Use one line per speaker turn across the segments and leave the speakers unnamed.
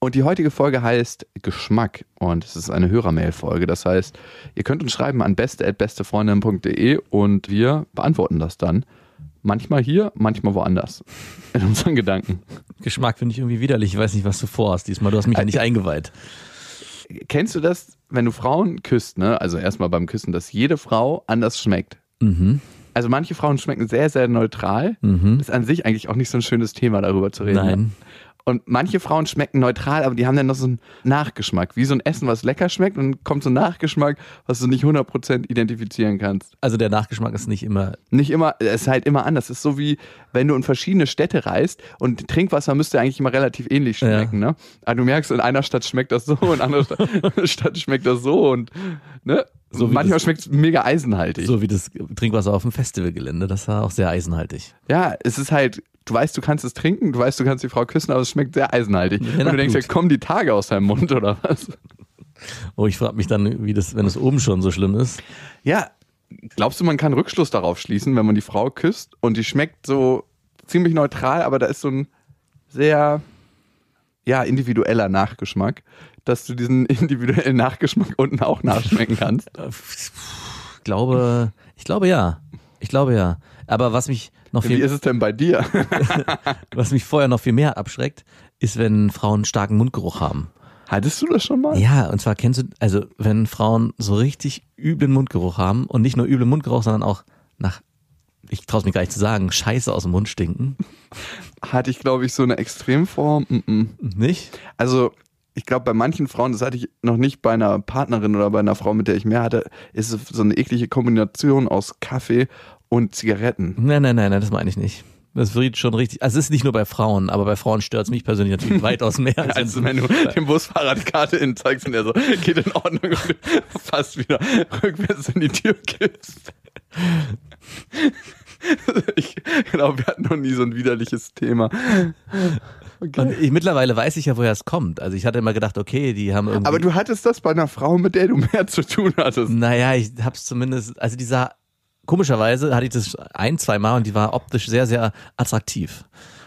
Und die heutige Folge heißt Geschmack und es ist eine Hörermail-Folge. Das heißt, ihr könnt uns schreiben an beste.bestefreundin.de und wir beantworten das dann. Manchmal hier, manchmal woanders. In unseren Gedanken.
Geschmack finde ich irgendwie widerlich. Ich weiß nicht, was du vorhast diesmal. Du hast mich ja nicht eingeweiht.
Kennst du das, wenn du Frauen küsst, ne? Also erstmal beim Küssen, dass jede Frau anders schmeckt?
Mhm.
Also manche Frauen schmecken sehr, sehr neutral. Das ist an sich eigentlich auch nicht so ein schönes Thema, darüber zu reden. ne?
Nein.
Und manche Frauen schmecken neutral, aber die haben dann noch so einen Nachgeschmack. Wie so ein Essen, was lecker schmeckt und dann kommt so ein Nachgeschmack, was du nicht 100% identifizieren kannst.
Also der Nachgeschmack ist nicht immer.
Nicht immer, es ist halt immer anders. Es ist so wie, wenn du in verschiedene Städte reist und Trinkwasser müsste eigentlich immer relativ ähnlich schmecken, ne? Aber du merkst, in einer Stadt schmeckt das so, in einer Stadt schmeckt das so und, ne?
So
Manchmal schmeckt es mega eisenhaltig.
So wie das Trinkwasser auf dem Festivalgelände. Das war auch sehr eisenhaltig.
Ja, es ist halt, du weißt, du kannst es trinken, du weißt, du kannst die Frau küssen, aber es schmeckt sehr eisenhaltig.
Ja,
und du denkst, ja, kommen die Tage aus deinem Mund oder was?
Oh, ich frage mich dann, wie das, wenn es oben schon so schlimm ist.
Ja, glaubst du, man kann Rückschluss darauf schließen, wenn man die Frau küsst und die schmeckt so ziemlich neutral, aber da ist so ein sehr, ja, individueller Nachgeschmack, dass du diesen individuellen Nachgeschmack unten auch nachschmecken kannst?
Ich glaube, ich glaube ja. Ich glaube ja. Aber was mich noch
Wie
viel,
ist es denn bei dir?
was mich vorher noch viel mehr abschreckt, ist, wenn Frauen starken Mundgeruch haben.
Hattest du das schon mal?
Ja, und zwar kennst du, also wenn Frauen so richtig üblen Mundgeruch haben und nicht nur üblen Mundgeruch, sondern auch nach, ich traue mich gar nicht zu sagen, Scheiße aus dem Mund stinken.
Hatte ich, glaube ich, so eine Extremform. Mm -mm.
Nicht?
Also, ich glaube, bei manchen Frauen, das hatte ich noch nicht bei einer Partnerin oder bei einer Frau, mit der ich mehr hatte, ist es so eine eklige Kombination aus Kaffee und Zigaretten.
Nein, nein, nein, nein, das meine ich nicht. Das wird schon richtig. Also es ist nicht nur bei Frauen, aber bei Frauen stört es mich persönlich natürlich weitaus mehr. Als
Also wenn du dem Busfahrer die Karte in zeigst und er so, geht in Ordnung und du fast wieder rückwärts in die Tür kippst. Ich glaube, wir hatten noch nie so ein widerliches Thema.
Und ich, mittlerweile weiß ich ja, woher es kommt. Also ich hatte immer gedacht, okay, die haben irgendwie.
Aber du hattest das bei einer Frau, mit der du mehr zu tun hattest.
Naja, ich hab's zumindest, also die sah, komischerweise hatte ich das ein, zwei Mal und die war optisch sehr, sehr attraktiv.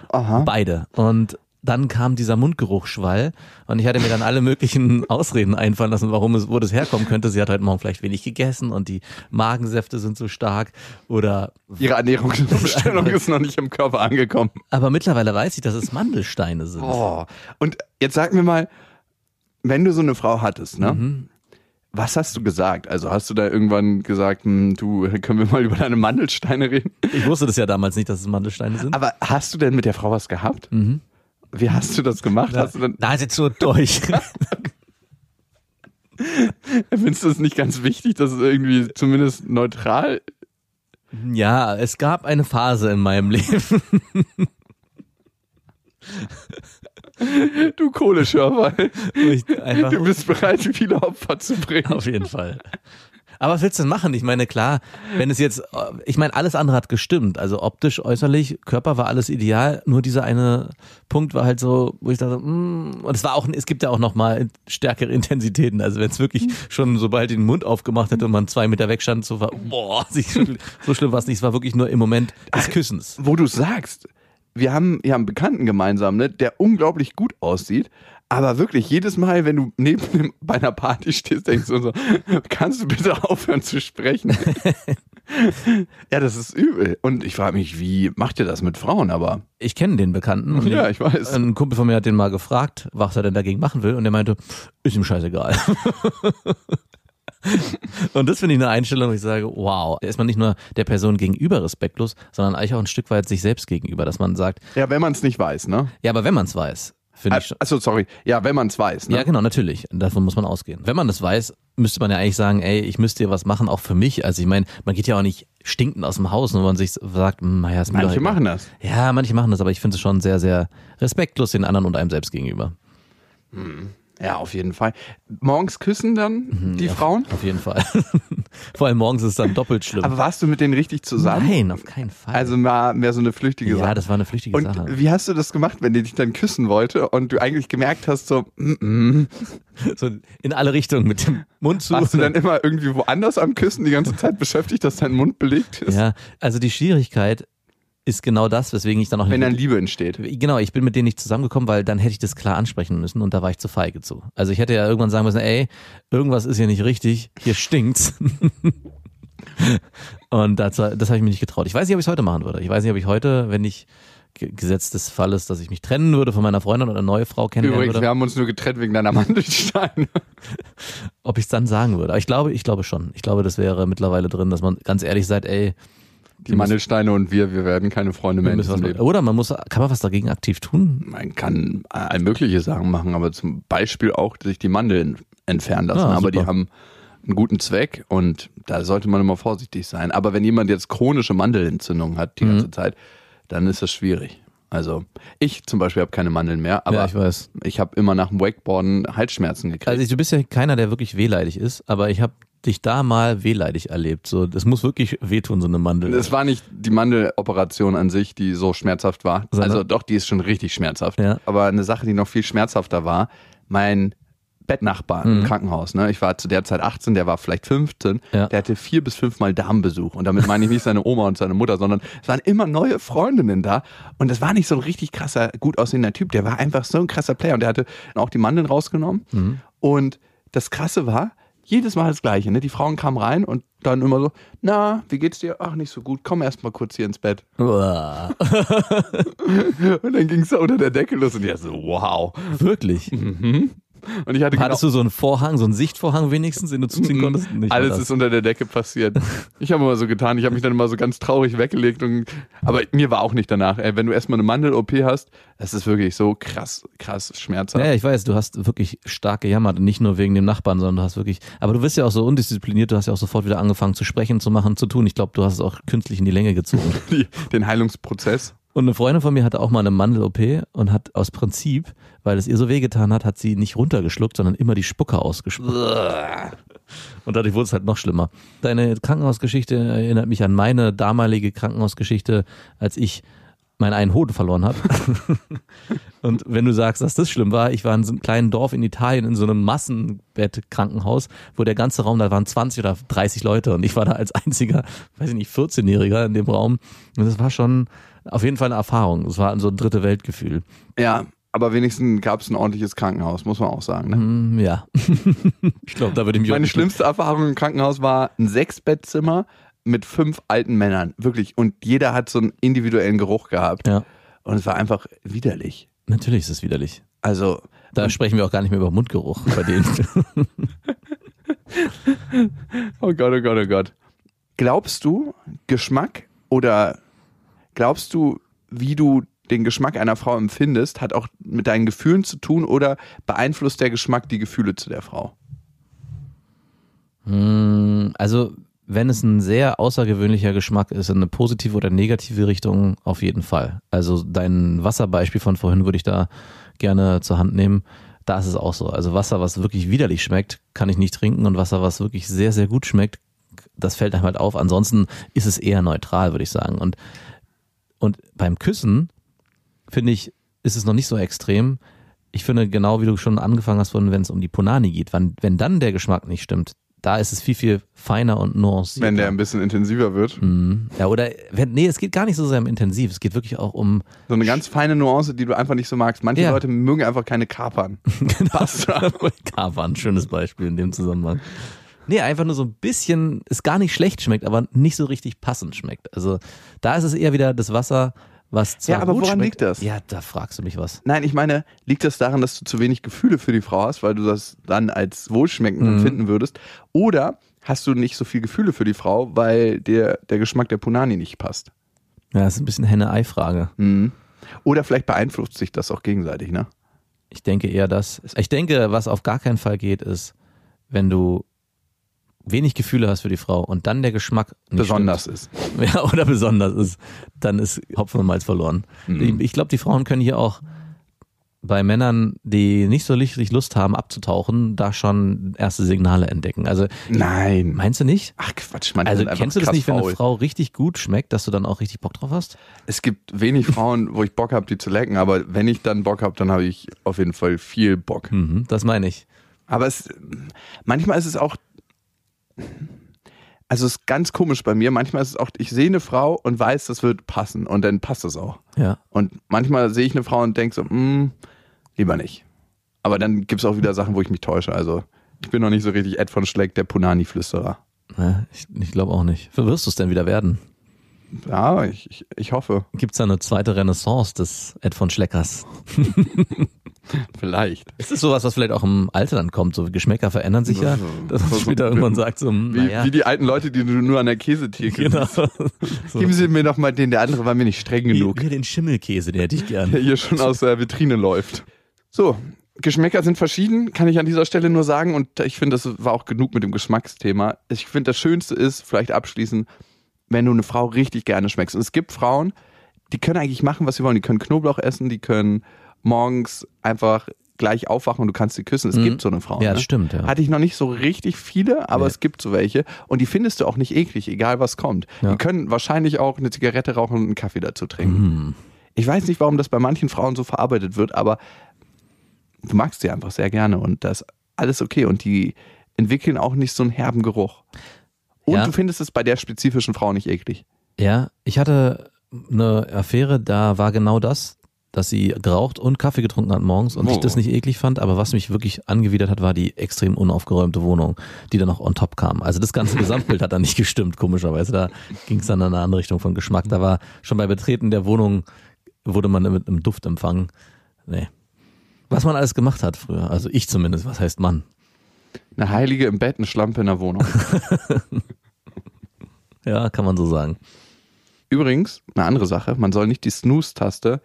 Aha.
Beide. Und dann kam dieser Mundgeruchschwall und ich hatte mir dann alle möglichen Ausreden einfallen lassen, warum es, wo das herkommen könnte. Sie hat heute Morgen vielleicht wenig gegessen und die Magensäfte sind so stark oder,
Ihre Ernährungsumstellung ist noch nicht im Körper angekommen.
aber mittlerweile weiß ich, dass es Mandelsteine sind.
Oh. Und jetzt sag mir mal, wenn du so eine Frau hattest, ne?
Mhm.
Was hast du gesagt? Also hast du da irgendwann gesagt, hm, du, können wir mal über deine Mandelsteine reden?
Ich wusste das ja damals nicht, dass es Mandelsteine sind.
Aber hast du denn mit der Frau was gehabt?
Mhm.
Wie hast du das gemacht? Hast du denn,
Na, ist jetzt so durch.
findest du es nicht ganz wichtig, dass es irgendwie zumindest neutral
ja, es gab eine Phase in meinem Leben.
Du Kohleschörfer, du bist bereit, viele Opfer zu bringen.
Auf jeden Fall. Aber was willst du denn machen? Ich meine, klar, wenn es jetzt, ich meine, alles andere hat gestimmt. Also optisch, äußerlich, Körper war alles ideal. Nur dieser eine Punkt war halt so, wo ich dachte, mm, und es war auch, es gibt ja auch noch mal stärkere Intensitäten. Also wenn es wirklich schon, sobald den Mund aufgemacht hätte und man zwei Meter weg stand, so war, boah, so schlimm war es nicht. Es war wirklich nur im Moment des Küssens.
Wo du sagst, wir haben ja einen Bekannten gemeinsam, ne, der unglaublich gut aussieht, aber wirklich jedes Mal, wenn du neben ihm bei einer Party stehst, denkst du so, kannst du bitte aufhören zu sprechen? ja, das ist übel. Und ich frage mich, wie macht ihr das mit Frauen? Aber
Ich kenne den Bekannten. und
Ja, ich weiß.
Ein Kumpel von mir hat den mal gefragt, was er denn dagegen machen will. Und der meinte, ist ihm scheißegal. Und das finde ich eine Einstellung, wo ich sage, wow, da ist man nicht nur der Person gegenüber respektlos, sondern eigentlich auch ein Stück weit sich selbst gegenüber, dass man sagt,
ja, wenn man es nicht weiß, ne?
ja, aber wenn man es weiß, finde ich schon.
Achso, sorry. Ja, wenn man es weiß, ne?
Ja, genau, natürlich. Davon muss man ausgehen. Wenn man das weiß, müsste man ja eigentlich sagen, ey, ich müsste dir was machen, auch für mich. Also ich meine, man geht ja auch nicht stinkend aus dem Haus, nur wenn man sich sagt, hm, naja, ist mir
Manche machen das.
Ja, manche machen das, aber ich finde es schon sehr, sehr respektlos den anderen und einem selbst gegenüber.
Ja, auf jeden Fall. Morgens küssen dann die Frauen?
Auf jeden Fall. Vor allem morgens ist es dann doppelt schlimm.
Aber warst du mit denen richtig zusammen?
Nein, auf keinen Fall.
Also mal mehr so eine flüchtige
ja,
Sache.
das war eine flüchtige
Und
Sache.
wie hast du das gemacht, wenn die dich dann küssen wollte und du eigentlich gemerkt hast, so, mm, mm,
So in alle Richtungen mit dem Mund zu.
warst du dann immer irgendwie woanders am Küssen die ganze Zeit beschäftigt, dass dein Mund belegt ist?
ja, also die Schwierigkeit ist genau das, weswegen ich dann auch
Wenn dann Liebe entsteht.
Genau, ich bin mit denen nicht zusammengekommen, weil dann hätte ich das klar ansprechen müssen und da war ich zu feige zu. Also ich hätte ja irgendwann sagen müssen, ey, irgendwas ist hier nicht richtig, hier stinkt's. und das, das habe ich mir nicht getraut. Ich weiß nicht, ob ich es heute machen würde. Ich weiß nicht, ob ich heute, wenn ich ge- Gesetz des Falles, dass ich mich trennen würde von meiner Freundin oder eine neue Frau kennenlernen
Übrigens, wir
würde,
haben uns nur getrennt wegen deiner Mandelsteine.
ob ich es dann sagen würde. Aber ich glaube, ich glaube schon. Ich glaube, das wäre mittlerweile drin, dass man ganz ehrlich sagt, ey,
Die Mandelsteine und wir, wir werden keine Freunde mehr in diesem. Leben.
oder man muss, kann man was dagegen aktiv tun?
Man kann all mögliche Sachen machen, aber zum Beispiel auch sich die Mandeln entfernen lassen.
Ah,
aber die haben einen guten Zweck und da sollte man immer vorsichtig sein. Aber wenn jemand jetzt chronische Mandelentzündung hat die
Mhm.
ganze Zeit, dann ist das schwierig. Also ich zum Beispiel habe keine Mandeln mehr, aber
ja, ich weiß.
ich habe immer nach dem Wakeboarden Halsschmerzen gekriegt.
Also du bist ja keiner, der wirklich wehleidig ist, aber ich habe dich da mal wehleidig erlebt. So, das muss wirklich wehtun, so eine Mandel.
es war nicht die Mandeloperation an sich, die so schmerzhaft war.
Sondern-
Also doch, die ist schon richtig schmerzhaft.
Ja.
Aber eine Sache, die noch viel schmerzhafter war, mein Bettnachbar
Mhm.
im Krankenhaus. Ne? Ich war zu der Zeit 18, der war vielleicht 15.
Ja.
Der hatte vier bis fünfmal Darmbesuch. Und damit meine ich nicht seine Oma und seine Mutter, sondern es waren immer neue Freundinnen da. Und das war nicht so ein richtig krasser, gut aussehender Typ. Der war einfach so ein krasser Player. Und der hatte auch die Mandeln rausgenommen.
Mhm.
Und das Krasse war, jedes Mal das Gleiche. Ne? Die Frauen kamen rein und dann immer so, na, wie geht's dir? Ach, nicht so gut. Komm erst mal kurz hier ins Bett. Und dann ging's da unter der Decke los und ja so, wow.
Wirklich?
Und ich hatte
Hattest du so einen Vorhang, so einen Sichtvorhang wenigstens, den du zuziehen konntest? Nicht
Alles ist unter der Decke passiert. Ich habe immer so getan, ich habe mich dann immer so ganz traurig weggelegt und aber mir war auch nicht danach. Ey, wenn du erstmal eine Mandel-OP hast, das ist wirklich so krass, krass schmerzhaft.
Ja, ich weiß, du hast wirklich stark gejammert, nicht nur wegen dem Nachbarn, sondern du hast wirklich, aber du bist ja auch so undiszipliniert, du hast ja auch sofort wieder angefangen zu sprechen, zu machen, zu tun. Ich glaube, du hast es auch künstlich in die Länge gezogen.
Den Heilungsprozess.
Und eine Freundin von mir hatte auch mal eine Mandel-OP und hat aus Prinzip, weil es ihr so wehgetan hat, hat sie nicht runtergeschluckt, sondern immer die Spucke ausgespuckt. Und dadurch wurde es halt noch schlimmer. Deine Krankenhausgeschichte erinnert mich an meine damalige Krankenhausgeschichte, als ich meinen einen Hoden verloren habe. und wenn du sagst, dass das schlimm war, ich war in so einem kleinen Dorf in Italien in so einem Massenbettkrankenhaus, wo der ganze Raum, da waren 20 oder 30 Leute und ich war da als einziger, weiß ich nicht, 14-Jähriger in dem Raum. Und das war schon auf jeden Fall eine Erfahrung. Es war so ein dritte Weltgefühl.
Ja, aber wenigstens gab es ein ordentliches Krankenhaus, muss man auch sagen. Ne?
Hm, ja. ich glaube, da würde ich mich
Meine schlimmste Erfahrung im Krankenhaus war ein Sechsbettzimmer mit fünf alten Männern. Wirklich. Und jeder hat so einen individuellen Geruch gehabt.
Ja,
Und es war einfach widerlich.
natürlich ist es widerlich.
Also,
Da sprechen wir auch gar nicht mehr über Mundgeruch bei denen.
oh Gott, oh Gott, oh Gott. Glaubst du, Geschmack oder glaubst du, wie du den Geschmack einer Frau empfindest, hat auch mit deinen Gefühlen zu tun oder beeinflusst der Geschmack die Gefühle zu der Frau?
Hm, also, wenn es ein sehr außergewöhnlicher Geschmack ist, in eine positive oder negative Richtung, auf jeden Fall. Also dein Wasserbeispiel von vorhin würde ich da gerne zur Hand nehmen. Da ist es auch so. Also Wasser, was wirklich widerlich schmeckt, kann ich nicht trinken und Wasser, was wirklich sehr, sehr gut schmeckt, das fällt einem halt auf. Ansonsten ist es eher neutral, würde ich sagen. Und, und beim Küssen, finde ich, ist es noch nicht so extrem. Ich finde, genau wie du schon angefangen hast, wenn es um die Punani geht, wenn, wenn dann der Geschmack nicht stimmt, da ist es viel, viel feiner und nuancierter.
Wenn der ein bisschen intensiver wird.
Mhm. Ja, oder, wenn, nee, es geht gar nicht so sehr um intensiv. Es geht wirklich auch um,
So eine ganz feine Nuance, die du einfach nicht so magst. Manche
Ja.
Leute mögen einfach keine Kapern. Pasta.
Kavan, schönes Beispiel in dem Zusammenhang. Nee, einfach nur so ein bisschen, es gar nicht schlecht schmeckt, aber nicht so richtig passend schmeckt. Also da ist es eher wieder das Wasser, was zwar
Ja, aber
gut
woran
schmeckt.
liegt das?
Ja, da fragst du mich was.
Nein, ich meine, liegt das daran, dass du zu wenig Gefühle für die Frau hast, weil du das dann als wohlschmeckend empfinden würdest? Oder hast du nicht so viel Gefühle für die Frau, weil dir der Geschmack der Punani nicht passt?
Ja, das ist ein bisschen Henne-Ei-Frage.
Mhm. Oder vielleicht beeinflusst sich das auch gegenseitig, ne?
Ich denke eher das. Ich denke, was auf gar keinen Fall geht, ist, wenn du wenig Gefühle hast für die Frau und dann der Geschmack
Besonders ist.
stimmt, ja, oder besonders ist, dann ist Hopfen und Malz verloren.
Mhm.
Ich, glaube, die Frauen können hier auch bei Männern, die nicht so richtig Lust haben abzutauchen, da schon erste Signale entdecken. Also
Nein.
meinst du nicht?
Ach Quatsch, manche
Also kennst du das nicht, wenn eine. Frau richtig gut schmeckt, dass du dann auch richtig Bock drauf hast?
Es gibt wenig Frauen, wo ich Bock habe, die zu lecken, aber wenn ich dann Bock habe, dann habe ich auf jeden Fall viel Bock.
Mhm, das meine ich.
Aber es, manchmal ist es auch, also es ist ganz komisch bei mir. Manchmal ist es auch, ich sehe eine Frau und weiß, das wird passen und dann passt es auch.
Ja.
Und manchmal sehe ich eine Frau und denke so, hm, lieber nicht. Aber dann gibt es auch wieder Sachen, wo ich mich täusche. Also ich bin noch nicht so richtig Ed von Schleck, der Punani-Flüsterer.
Ja, ich ich glaube auch nicht. Wirst du es denn wieder werden?
Ja, ich, ich, ich hoffe.
Gibt es da eine zweite Renaissance des Ed von Schleckers?
Vielleicht.
Ist das sowas, was vielleicht auch im Alter dann kommt? So Geschmäcker verändern sich ja, dass man später irgendwann sagt, so, hm,
Wie, wie die alten Leute, die du nur an der Käsetheke
genau.
siehst. Geben Sie mir doch mal den, der andere war mir nicht streng
Hier,
genug.
hier den Schimmelkäse, den hätte ich gern.
der hier schon aus der Vitrine läuft. So, Geschmäcker sind verschieden, kann ich an dieser Stelle nur sagen. Und ich finde, das war auch genug mit dem Geschmacksthema. Ich finde, das Schönste ist, vielleicht abschließend, wenn du eine Frau richtig gerne schmeckst. Und es gibt Frauen, die können eigentlich machen, was sie wollen. Die können Knoblauch essen, die können morgens einfach gleich aufwachen und du kannst sie küssen. Es
Mhm.
gibt so eine Frau.
Ja,
ne?
das stimmt, ja.
Hatte ich noch nicht so richtig viele, aber
Nee.
es gibt so welche. Und die findest du auch nicht eklig, egal was kommt.
Ja.
Die können wahrscheinlich auch eine Zigarette rauchen und einen Kaffee dazu trinken.
Hm.
Ich weiß nicht, warum das bei manchen Frauen so verarbeitet wird, aber du magst sie einfach sehr gerne und das ist alles okay. Und die entwickeln auch nicht so einen herben Geruch. Und
Ja.
du findest es bei der spezifischen Frau nicht eklig.
Ja, ich hatte eine Affäre, da war genau das, dass sie geraucht und Kaffee getrunken hat morgens und ich
Oh.
das nicht eklig fand, aber was mich wirklich angewidert hat, war die extrem unaufgeräumte Wohnung, die dann noch on top kam. Also das ganze Gesamtbild hat dann nicht gestimmt, komischerweise. Da ging es dann in eine andere Richtung von Geschmack. Da war schon bei Betreten der Wohnung, wurde man mit einem Duft empfangen. Nee. Was man alles gemacht hat früher, also ich zumindest, was heißt Mann?
Eine Heilige im Bett, eine Schlampe in der Wohnung.
Ja, kann man so sagen.
Übrigens, eine andere Sache, man soll nicht die Snooze-Taste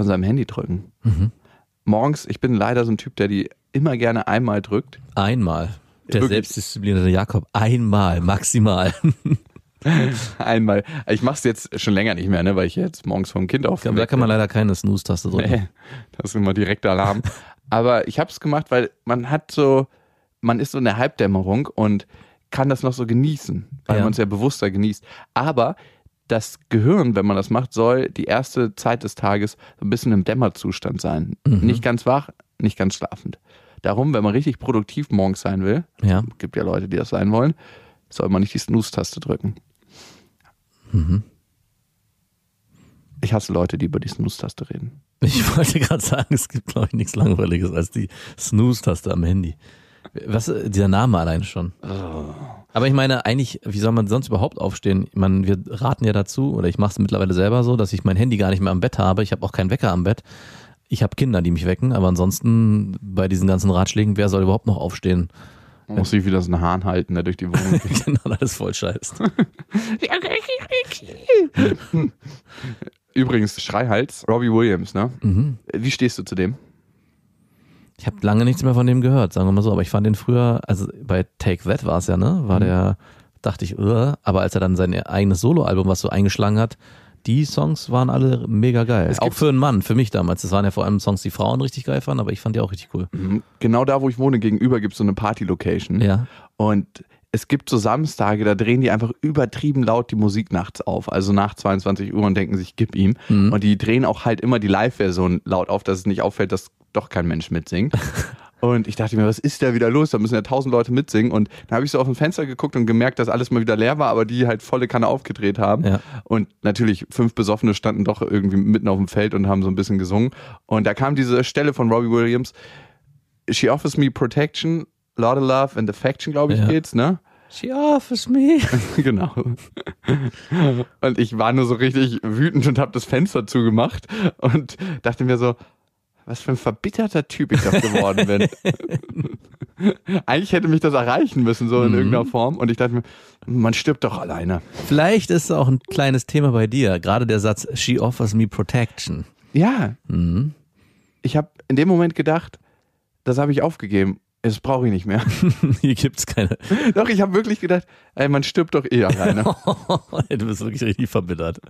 von seinem Handy drücken.
Mhm.
Morgens, ich bin leider so ein Typ, der die immer gerne einmal drückt.
Einmal. Der
Wirklich?
selbstdisziplinierte Jakob, einmal, maximal.
Einmal. Ich mache es jetzt schon länger nicht mehr, ne, weil ich jetzt morgens vom Kind auf.
Da kann man leider keine Snooze-Taste drücken.
Nee, das ist immer direkter Alarm. Aber ich habe es gemacht, weil man hat so, man ist so in der Halbdämmerung und kann das noch so genießen, weil
Ja.
man es ja bewusster genießt. Aber das Gehirn, wenn man das macht, soll die erste Zeit des Tages ein bisschen im Dämmerzustand sein.
Mhm.
Nicht ganz wach, nicht ganz schlafend. Darum, wenn man richtig produktiv morgens sein will,
Ja.
gibt ja Leute, die das sein wollen, soll man nicht die Snooze-Taste drücken.
Mhm.
Ich hasse Leute, die über die Snooze-Taste reden.
Ich wollte gerade sagen, es gibt, glaube ich, nichts Langweiliges als die Snooze-Taste am Handy. Was, dieser Name allein schon. Aber ich meine, eigentlich, wie soll man sonst überhaupt aufstehen? Ich meine, wir raten ja dazu, oder ich mache es mittlerweile selber so, dass ich mein Handy gar nicht mehr am Bett habe. Ich habe auch keinen Wecker am Bett. Ich habe Kinder, die mich wecken, aber ansonsten bei diesen ganzen Ratschlägen, wer soll überhaupt noch aufstehen?
Man muss sich wieder so einen Hahn halten, der durch die Wohnung geht.
genau, alles voll scheiß.
Übrigens, Schreihals, Robbie Williams, ne?
Mhm.
Wie stehst du zu dem?
Ich habe lange nichts mehr von dem gehört, sagen wir mal so. Aber ich fand den früher, also bei Take That war es ja, ne? War der, dachte ich, uh, aber als er dann sein eigenes Soloalbum, was so eingeschlagen hat, die Songs waren alle mega geil.
Es
Auch für einen Mann, für mich damals. Das waren ja vor allem Songs, die Frauen richtig geil fanden, aber ich fand die auch richtig cool.
Genau da, wo ich wohne, gegenüber gibt es so eine Party-Location.
Ja.
Und es gibt so Samstage, da drehen die einfach übertrieben laut die Musik nachts auf. Also nach 22 Uhr und denken sich, gib ihm.
Mhm.
Und die drehen auch halt immer die Live-Version laut auf, dass es nicht auffällt, dass doch kein Mensch mitsingt. Und ich dachte mir, was ist da wieder los? Da müssen ja tausend Leute mitsingen. Und dann habe ich so auf ein Fenster geguckt und gemerkt, dass alles mal wieder leer war, aber die halt volle Kanne aufgedreht haben.
Ja.
Und natürlich, fünf Besoffene standen doch irgendwie mitten auf dem Feld und haben so ein bisschen gesungen. Und da kam diese Stelle von Robbie Williams. She offers me protection, lot of love and affection, glaube ich,
Ja.
geht's, ne?
She offers me.
genau. Und ich war nur so richtig wütend und habe das Fenster zugemacht und dachte mir so, was für ein verbitterter Typ ich doch geworden bin. Eigentlich hätte mich das erreichen müssen, so in
Mhm.
irgendeiner Form. Und ich dachte mir, man stirbt doch alleine.
Vielleicht ist es auch ein kleines Thema bei dir. Gerade der Satz, she offers me protection.
Ja,
Mhm.
ich habe in dem Moment gedacht, das habe ich aufgegeben. Das brauche ich nicht mehr.
Hier gibt's keine.
doch, ich habe wirklich gedacht, ey, man stirbt doch eh alleine.
du bist wirklich richtig verbittert.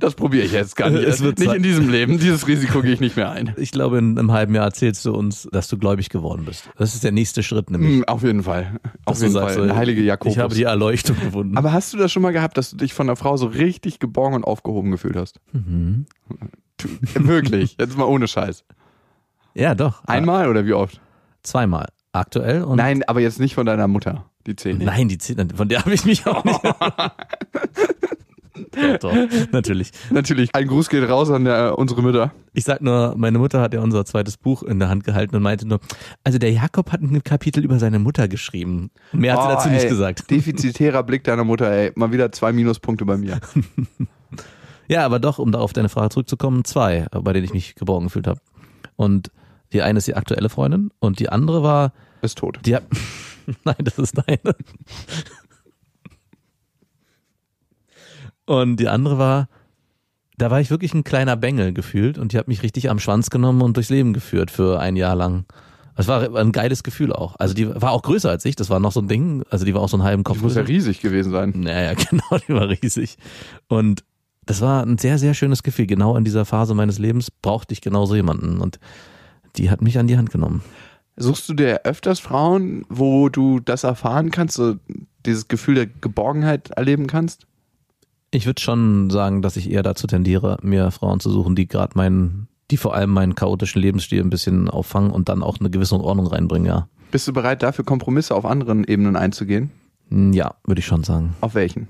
Das probiere ich jetzt gar nicht.
Es wird
nicht in diesem Leben. Dieses Risiko gehe ich nicht mehr ein.
Ich glaube, in einem halben Jahr erzählst du uns, dass du gläubig geworden bist. Das ist der nächste Schritt nämlich.
Hm, Auf jeden Fall. Auf
dass
jeden Fall. heilige Jakobus.
Ich habe die Erleuchtung gefunden.
Aber hast du das schon mal gehabt, dass du dich von einer Frau so richtig geborgen und aufgehoben gefühlt hast?
Mhm.
Wirklich. Jetzt mal ohne Scheiß.
Ja, doch.
Einmal oder wie oft?
Zweimal. Aktuell und
Nein, aber jetzt nicht von deiner Mutter. Die Zähne.
Nein, die Zähne, von der habe ich mich auch nicht. doch, doch, natürlich.
Natürlich. Ein Gruß geht raus an der, unsere Mütter.
Ich sag nur, meine Mutter hat ja unser zweites Buch in der Hand gehalten und meinte nur, also der Jakob hat ein Kapitel über seine Mutter geschrieben. Mehr hat sie
Oh,
dazu
ey,
nicht gesagt.
Defizitärer Blick deiner Mutter, ey. Mal wieder zwei Minuspunkte bei mir.
Ja, aber doch, um da auf deine Frage zurückzukommen, zwei, bei denen ich mich geborgen gefühlt habe. Und die eine ist die aktuelle Freundin und die andere war,
Ist tot.
die hat, nein, das ist deine. Und die andere war, da war ich wirklich ein kleiner Bengel gefühlt und die hat mich richtig am Schwanz genommen und durchs Leben geführt für ein Jahr lang. Es war ein geiles Gefühl auch. Also die war auch größer als ich, das war noch so ein Ding, also die war auch so einen halben Kopf
Die muss ja riesig gewesen sein.
Naja, genau, die war riesig. Und das war ein sehr, sehr schönes Gefühl. Genau in dieser Phase meines Lebens brauchte ich genauso jemanden. Und die hat mich an die Hand genommen.
Suchst du dir öfters Frauen, wo du das erfahren kannst, so dieses Gefühl der Geborgenheit erleben kannst?
Ich würde schon sagen, dass ich eher dazu tendiere, mir Frauen zu suchen, die gerade meinen, die vor allem meinen chaotischen Lebensstil ein bisschen auffangen und dann auch eine gewisse Ordnung reinbringen, ja.
Bist du bereit, dafür Kompromisse auf anderen Ebenen einzugehen?
Hm, Ja, würde ich schon sagen.
Auf welchen?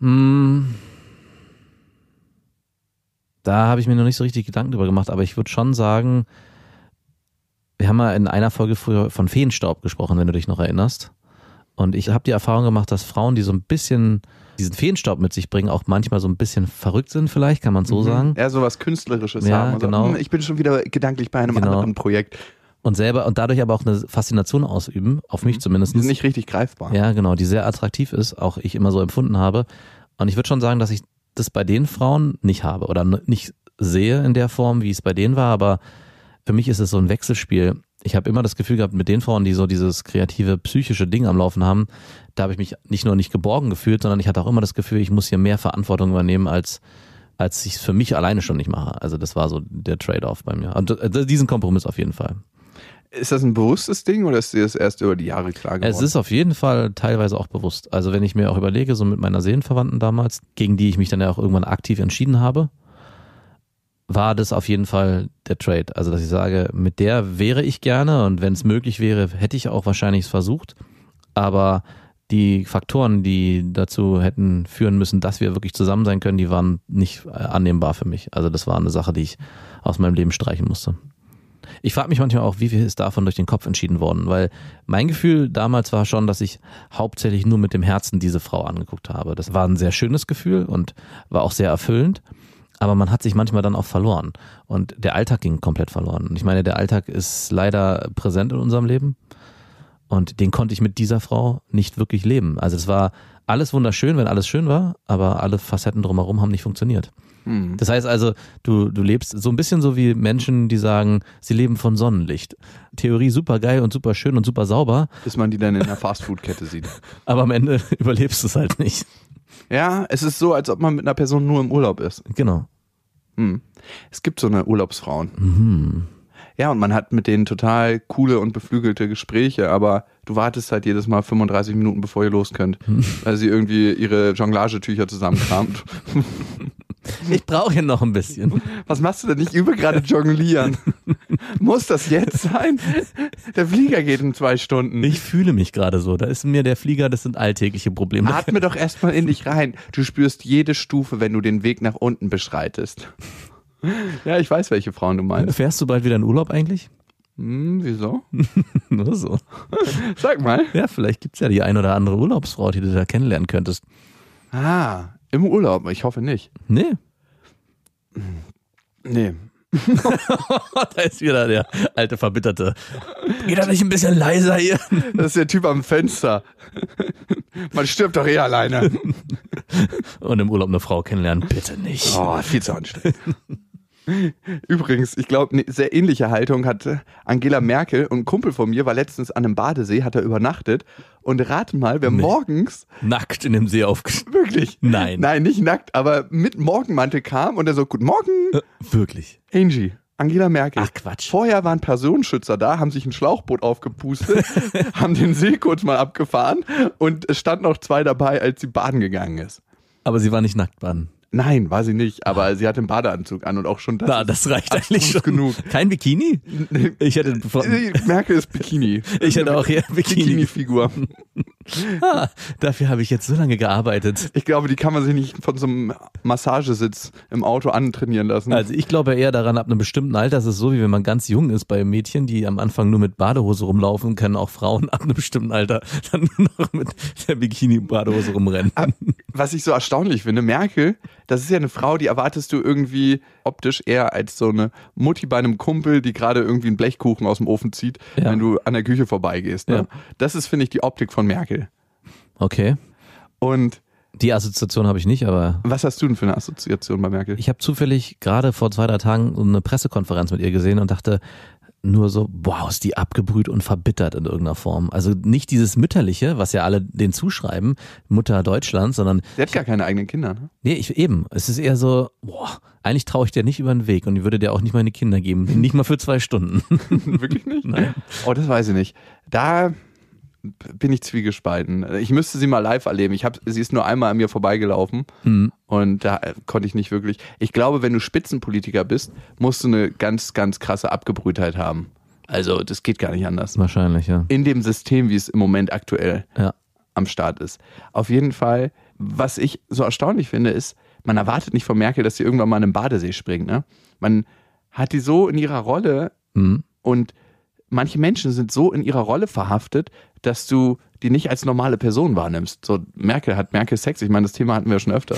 Hm. Da habe ich mir noch nicht so richtig Gedanken drüber gemacht, aber ich würde schon sagen, wir haben mal in einer Folge früher von Feenstaub gesprochen, wenn du dich noch erinnerst. Und ich habe die Erfahrung gemacht, dass Frauen, die so ein bisschen diesen Feenstaub mit sich bringen, auch manchmal so ein bisschen verrückt sind, vielleicht, kann man so sagen.
Eher so was Künstlerisches
Ja,
haben. und so,
genau.
hm, Ich bin schon wieder gedanklich bei einem
Genau.
anderen Projekt.
Und selber und dadurch aber auch eine Faszination ausüben, auf mich zumindest.
Die sind nicht richtig greifbar.
Ja, genau, die sehr attraktiv ist, auch ich immer so empfunden habe. Und ich würde schon sagen, dass ich das bei den Frauen nicht habe oder nicht sehe in der Form, wie es bei denen war, aber für mich ist es so ein Wechselspiel. Ich habe immer das Gefühl gehabt, mit den Frauen, die so dieses kreative, psychische Ding am Laufen haben, da habe ich mich nicht nur nicht geborgen gefühlt, sondern ich hatte auch immer das Gefühl, ich muss hier mehr Verantwortung übernehmen, als, als ich es für mich alleine schon nicht mache. Also das war so der Trade-off bei mir. Und äh, diesen Kompromiss auf jeden Fall.
Ist das ein bewusstes Ding oder ist dir das erst über die Jahre klar geworden?
Es ist auf jeden Fall teilweise auch bewusst. Also wenn ich mir auch überlege, so mit meiner Seelenverwandten damals, gegen die ich mich dann ja auch irgendwann aktiv entschieden habe, war das auf jeden Fall der Trade. Also dass ich sage, mit der wäre ich gerne und wenn es möglich wäre, hätte ich auch wahrscheinlich es versucht. Aber die Faktoren, die dazu hätten führen müssen, dass wir wirklich zusammen sein können, die waren nicht äh, annehmbar für mich. Also das war eine Sache, die ich aus meinem Leben streichen musste. Ich frage mich manchmal auch, wie viel ist davon durch den Kopf entschieden worden, weil mein Gefühl damals war schon, dass ich hauptsächlich nur mit dem Herzen diese Frau angeguckt habe. Das war ein sehr schönes Gefühl und war auch sehr erfüllend, aber man hat sich manchmal dann auch verloren und der Alltag ging komplett verloren. Und ich meine, der Alltag ist leider präsent in unserem Leben und den konnte ich mit dieser Frau nicht wirklich leben. Also es war alles wunderschön, wenn alles schön war, aber alle Facetten drumherum haben nicht funktioniert.
Hm.
Das heißt also, du, du lebst so ein bisschen so wie Menschen, die sagen, sie leben von Sonnenlicht. Theorie super geil und super schön und super sauber,
Bis man die dann in einer Fastfood-Kette sieht.
aber am Ende überlebst du es halt nicht.
Ja, es ist so, als ob man mit einer Person nur im Urlaub ist.
Genau.
Hm. Es gibt so eine Urlaubsfrauen.
Mhm.
Ja, und man hat mit denen total coole und beflügelte Gespräche, aber du wartest halt jedes Mal 35 Minuten, bevor ihr los könnt, weil sie irgendwie ihre Jonglagetücher zusammenkramt.
Ich brauche hier noch ein bisschen.
Was machst du denn? Ich übe gerade jonglieren. Muss das jetzt sein? Der Flieger geht in zwei Stunden.
Ich fühle mich gerade so. Da ist mir der Flieger, das sind alltägliche Probleme.
Atme doch erstmal in dich rein. Du spürst jede Stufe, wenn du den Weg nach unten beschreitest. Ja, ich weiß, welche Frauen du meinst.
Fährst du bald wieder in Urlaub eigentlich?
Hm, wieso?
Nur so.
Sag mal.
Ja, vielleicht gibt's ja die ein oder andere Urlaubsfrau, die du da kennenlernen könntest.
Ah, im Urlaub. Ich hoffe nicht.
Nee.
Nee.
da ist wieder der alte Verbitterte. Geht da nicht ein bisschen leiser hier?
Das ist der Typ am Fenster. Man stirbt doch eh alleine.
Und im Urlaub eine Frau kennenlernen, bitte nicht.
Oh, viel zu anstrengend. Übrigens, ich glaube, eine sehr ähnliche Haltung hatte Angela Merkel und ein Kumpel von mir war letztens an einem Badesee, hat er übernachtet und rate mal, wer
Nee.
morgens
Nackt in dem See aufgestanden.
wirklich,
Nein.
nein, nicht nackt, aber mit Morgenmantel kam und er so, guten Morgen,
Äh, wirklich.
Angie. Angela Merkel.
Ach, Quatsch.
Vorher waren Personenschützer da, haben sich ein Schlauchboot aufgepustet, haben den See kurz mal abgefahren und es stand noch zwei dabei, als sie baden gegangen ist.
Aber sie war nicht nackt baden.
Nein, war sie nicht, aber sie hatte einen Badeanzug an und auch schon das.
Na, das reicht eigentlich schon.
genug.
Kein Bikini? Ich hätte,
Merkel ist Bikini.
ich hätte auch hier Bikini.
Bikini-Figur.
Ah, dafür habe ich jetzt so lange gearbeitet.
Ich glaube, die kann man sich nicht von so einem Massagesitz im Auto antrainieren lassen.
Also ich glaube eher daran, ab einem bestimmten Alter ist es so, wie wenn man ganz jung ist bei Mädchen, die am Anfang nur mit Badehose rumlaufen, können auch Frauen ab einem bestimmten Alter dann nur noch mit der Bikini-Badehose rumrennen.
Ah, Was ich so erstaunlich finde, Merkel, das ist ja eine Frau, die erwartest du irgendwie optisch eher als so eine Mutti bei einem Kumpel, die gerade irgendwie einen Blechkuchen aus dem Ofen zieht,
Ja.
wenn du an der Küche vorbeigehst. Ne?
Ja.
Das ist, finde ich, die Optik von Merkel.
Okay.
Und
Die Assoziation habe ich nicht, aber
was hast du denn für eine Assoziation bei Merkel?
ich habe zufällig gerade vor zwei, drei Tagen so eine Pressekonferenz mit ihr gesehen und dachte nur so, wow, ist die abgebrüht und verbittert in irgendeiner Form. Also nicht dieses Mütterliche, was ja alle den zuschreiben, Mutter Deutschlands, sondern
Sie hat gar keine eigenen Kinder, ne?
Nee, ich eben. Es ist eher so, boah, eigentlich traue ich dir nicht über den Weg und ich würde dir auch nicht meine Kinder geben. Nicht mal für zwei Stunden.
Wirklich nicht? Nein. Oh, das weiß ich nicht. Da bin ich zwiegespalten. Ich müsste sie mal live erleben. Ich hab, sie ist nur einmal an mir vorbeigelaufen
Hm.
und da äh, konnte ich nicht wirklich. Ich glaube, wenn du Spitzenpolitiker bist, musst du eine ganz, ganz krasse Abgebrühtheit haben. Also, das geht gar nicht anders.
Wahrscheinlich, ja.
In dem System, wie es im Moment aktuell
Ja.
am Start ist. Auf jeden Fall, was ich so erstaunlich finde, ist, man erwartet nicht von Merkel, dass sie irgendwann mal in den Badesee springt. Ne? Man hat die so in ihrer Rolle
Hm.
und manche Menschen sind so in ihrer Rolle verhaftet, dass du die nicht als normale Person wahrnimmst. So, Merkel hat Merkel Sex. Ich meine, das Thema hatten wir schon öfter.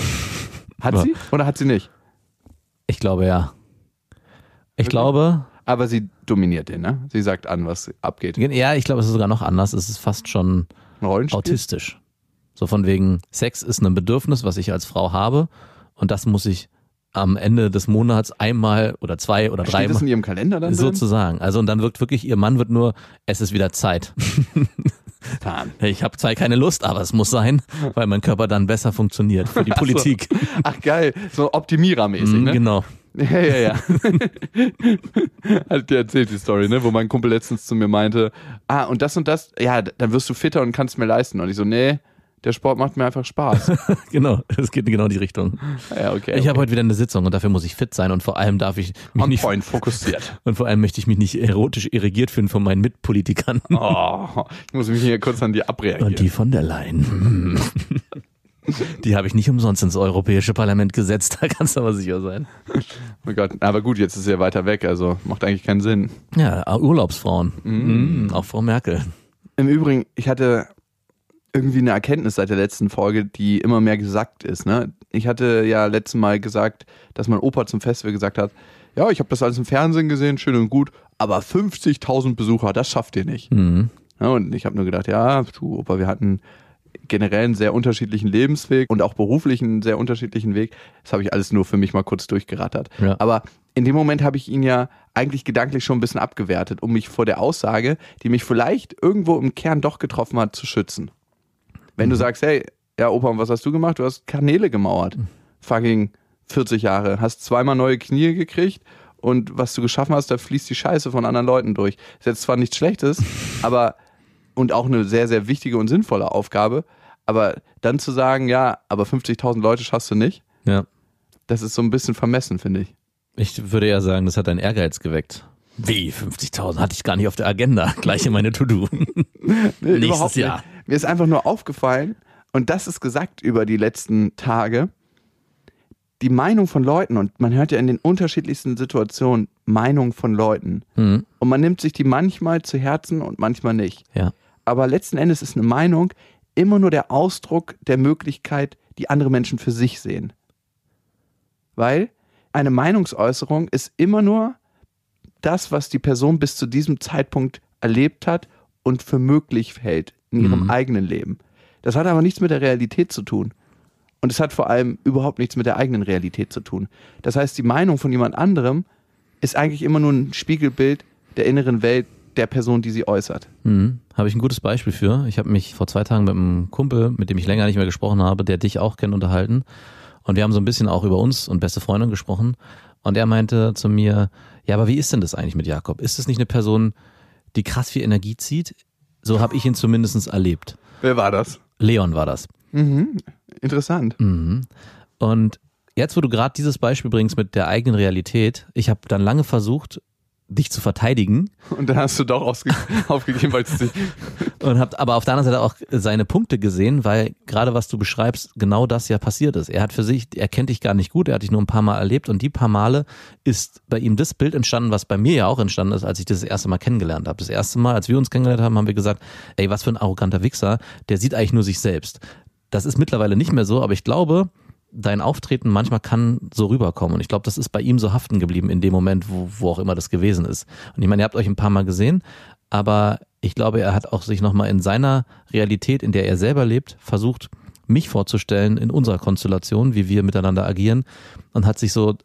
Hat
Ja.
sie oder hat sie nicht?
Ich glaube, ja. Ich
Wirklich?
glaube,
Aber sie dominiert den, ne? Sie sagt an, was abgeht.
ja, ich glaube, es ist sogar noch anders. Es ist fast schon autistisch. So von wegen, Sex ist ein Bedürfnis, was ich als Frau habe und das muss ich am Ende des Monats einmal oder zwei oder
Steht das in ihrem Kalender dann drin?
sozusagen. Also und dann wirkt wirklich, ihr Mann wird nur, es ist wieder Zeit. Ich habe zwar keine Lust, aber es muss sein, weil mein Körper dann besser funktioniert für die Politik.
Ach geil, so Optimierer-mäßig,
Mhm,
ne?
Genau.
Ja, ja, ja. Hat dir erzählt die Story, ne? Wo mein Kumpel letztens zu mir meinte, ah, und das und das, ja, dann wirst du fitter und kannst mehr leisten. Und ich so, nee, der Sport macht mir einfach Spaß.
Genau, es geht in genau die Richtung.
ja, okay.
Ich habe heute wieder eine Sitzung und dafür muss ich fit sein und vor allem darf ich mich
On
nicht
point, fokussiert.
und vor allem möchte ich mich nicht erotisch irrigiert fühlen von meinen Mitpolitikern
Oh, ich muss mich hier kurz an die abreagieren.
und die von der Leyen. Die habe ich nicht umsonst ins Europäische Parlament gesetzt, da kannst du aber sicher sein.
oh Gott, aber gut, jetzt ist sie ja weiter weg, also macht eigentlich keinen Sinn.
Ja, Urlaubsfrauen. Mm, auch Frau Merkel.
Im Übrigen, ich hatte irgendwie eine Erkenntnis seit der letzten Folge, die immer mehr gesagt ist. Ne? Ich hatte ja letztes Mal gesagt, dass mein Opa zum Festival gesagt hat, ja, ich habe das alles im Fernsehen gesehen, schön und gut, aber 50.000 Besucher, das schafft ihr nicht.
Mhm.
Ja, und ich habe nur gedacht, ja, du Opa, wir hatten generell einen sehr unterschiedlichen Lebensweg und auch beruflich einen sehr unterschiedlichen Weg. Das habe ich alles nur für mich mal kurz durchgerattert.
Ja.
Aber in dem Moment habe ich ihn ja eigentlich gedanklich schon ein bisschen abgewertet, um mich vor der Aussage, die mich vielleicht irgendwo im Kern doch getroffen hat, zu schützen. Wenn du sagst, hey, ja, Opa, und was hast du gemacht? Du hast Kanäle gemauert. Fucking 40 Jahre. Hast zweimal neue Knie gekriegt und was du geschaffen hast, da fließt die Scheiße von anderen Leuten durch. Ist jetzt zwar nichts Schlechtes, aber und auch eine sehr, sehr wichtige und sinnvolle Aufgabe. Aber dann zu sagen, ja, aber 50.000 Leute schaffst du nicht,
Ja.
das ist so ein bisschen vermessen, finde ich.
Ich würde eher sagen, das hat deinen Ehrgeiz geweckt. Wie? 50.000 hatte ich gar nicht auf der Agenda. Gleich in meine To-Do.
Nee,
Nächstes
überhaupt nicht. Mir ist einfach nur aufgefallen, und das ist gesagt über die letzten Tage, die Meinung von Leuten, und man hört ja in den unterschiedlichsten Situationen Meinung von Leuten.
Mhm.
Und man nimmt sich die manchmal zu Herzen und manchmal nicht.
Ja.
Aber letzten Endes ist eine Meinung immer nur der Ausdruck der Möglichkeit, die andere Menschen für sich sehen. Weil eine Meinungsäußerung ist immer nur das, was die Person bis zu diesem Zeitpunkt erlebt hat und für möglich hält in ihrem
Mhm.
eigenen Leben. Das hat aber nichts mit der Realität zu tun. Und es hat vor allem überhaupt nichts mit der eigenen Realität zu tun. Das heißt, die Meinung von jemand anderem ist eigentlich immer nur ein Spiegelbild der inneren Welt der Person, die sie äußert.
Mhm. Habe ich ein gutes Beispiel für. Ich habe mich vor zwei Tagen mit einem Kumpel, mit dem ich länger nicht mehr gesprochen habe, der dich auch kennt, unterhalten. Und wir haben so ein bisschen auch über uns und beste Freundin gesprochen. Und er meinte zu mir, ja, aber wie ist denn das eigentlich mit Jakob? Ist das nicht eine Person, die krass viel Energie zieht? So habe ich ihn zumindest erlebt.
Wer war das?
Leon war das.
Mhm. Interessant.
Mhm. Und jetzt, wo du gerade dieses Beispiel bringst mit der eigenen Realität, ich habe dann lange versucht, dich zu verteidigen.
Und dann hast du doch aufgegeben, weil es dich.
Und hab aber auf der anderen Seite auch seine Punkte gesehen, weil gerade was du beschreibst, genau das ja passiert ist. Er hat für sich, er kennt dich gar nicht gut, er hat dich nur ein paar Mal erlebt und die paar Male ist bei ihm das Bild entstanden, was bei mir ja auch entstanden ist, als ich das, das erste Mal kennengelernt habe. Das erste Mal, als wir uns kennengelernt haben, haben wir gesagt, ey, was für ein arroganter Wichser, der sieht eigentlich nur sich selbst. Das ist mittlerweile nicht mehr so, aber ich glaube, dein Auftreten manchmal kann so rüberkommen. Und ich glaube, das ist bei ihm so haften geblieben in dem Moment, wo, wo auch immer das gewesen ist. Und ich meine, ihr habt euch ein paar Mal gesehen, aber ich glaube, er hat auch sich nochmal in seiner Realität, in der er selber lebt, versucht, mich vorzustellen in unserer Konstellation, wie wir miteinander agieren und hat sich so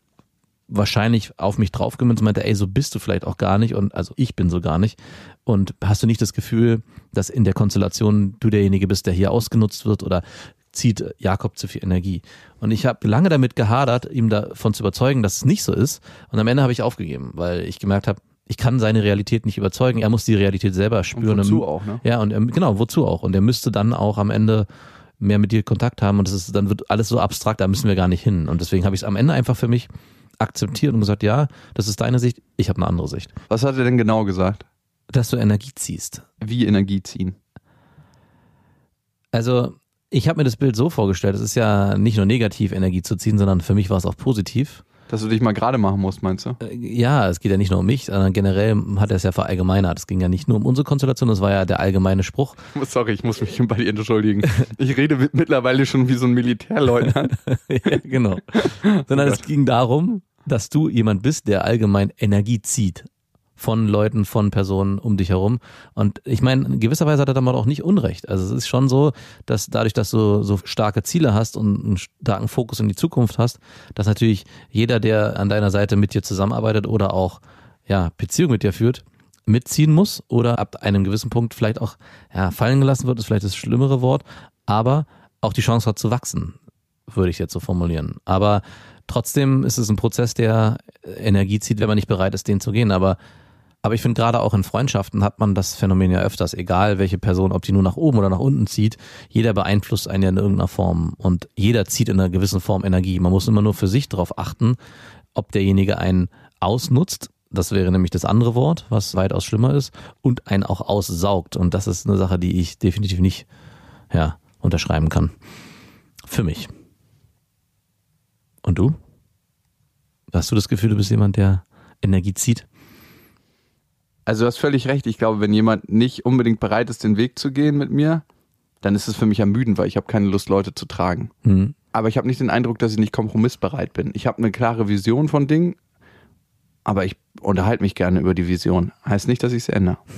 wahrscheinlich auf mich draufgemünzt und meinte, ey, so bist du vielleicht auch gar nicht und also ich bin so gar nicht. Und hast du nicht das Gefühl, dass in der Konstellation du derjenige bist, der hier ausgenutzt wird oder zieht Jakob zu viel Energie. Und ich habe lange damit gehadert, ihm davon zu überzeugen, dass es nicht so ist. Und am Ende habe ich aufgegeben, weil ich gemerkt habe, ich kann seine Realität nicht überzeugen. Er muss die Realität selber spüren.
Und wozu auch, ne?
Ja, und er, genau, wozu auch. Und er müsste dann auch am Ende mehr mit dir Kontakt haben und das ist, dann wird alles so abstrakt, da müssen wir gar nicht hin. Und deswegen habe ich es am Ende einfach für mich akzeptiert und gesagt, ja, das ist deine Sicht, ich habe eine andere Sicht.
Was hat er denn genau gesagt?
Dass du Energie ziehst.
Wie Energie ziehen?
Also ich habe mir das Bild so vorgestellt, es ist ja nicht nur negativ Energie zu ziehen, sondern für mich war es auch positiv.
Dass du dich mal gerade machen musst, meinst du?
Äh, ja, es geht ja nicht nur um mich, sondern generell hat er es ja verallgemeinert. Es ging ja nicht nur um unsere Konstellation, das war ja der allgemeine Spruch.
Sorry, ich muss mich bei dir entschuldigen. Ich rede mittlerweile schon wie so ein Militärleutnant.
ja, genau. Sondern es ging darum, dass du jemand bist, der allgemein Energie zieht von Leuten, von Personen um dich herum. Und ich meine, in gewisser Weise hat er damit auch nicht Unrecht. Also es ist schon so, dass dadurch, dass du so starke Ziele hast und einen starken Fokus in die Zukunft hast, dass natürlich jeder, der an deiner Seite mit dir zusammenarbeitet oder auch ja, Beziehung mit dir führt, mitziehen muss oder ab einem gewissen Punkt vielleicht auch ja, fallen gelassen wird, ist vielleicht das schlimmere Wort, aber auch die Chance hat zu wachsen, würde ich jetzt so formulieren. Aber trotzdem ist es ein Prozess, der Energie zieht, wenn man nicht bereit ist, den zu gehen. Aber aber ich finde gerade auch in Freundschaften hat man das Phänomen ja öfters, egal welche Person, ob die nur nach oben oder nach unten zieht, jeder beeinflusst einen ja in irgendeiner Form und jeder zieht in einer gewissen Form Energie. Man muss immer nur für sich darauf achten, ob derjenige einen ausnutzt, das wäre nämlich das andere Wort, was weitaus schlimmer ist, und einen auch aussaugt. Und das ist eine Sache, die ich definitiv nicht ja, unterschreiben kann. Für mich. Und du? Hast du das Gefühl, du bist jemand, der Energie zieht?
Also du hast völlig recht. Ich glaube, wenn jemand nicht unbedingt bereit ist, den Weg zu gehen mit mir, dann ist es für mich ermüdend, weil ich habe keine Lust, Leute zu tragen.
Mhm.
Aber ich habe nicht den Eindruck, dass ich nicht kompromissbereit bin. Ich habe eine klare Vision von Dingen, aber ich unterhalte mich gerne über die Vision. Heißt nicht, dass ich es ändere.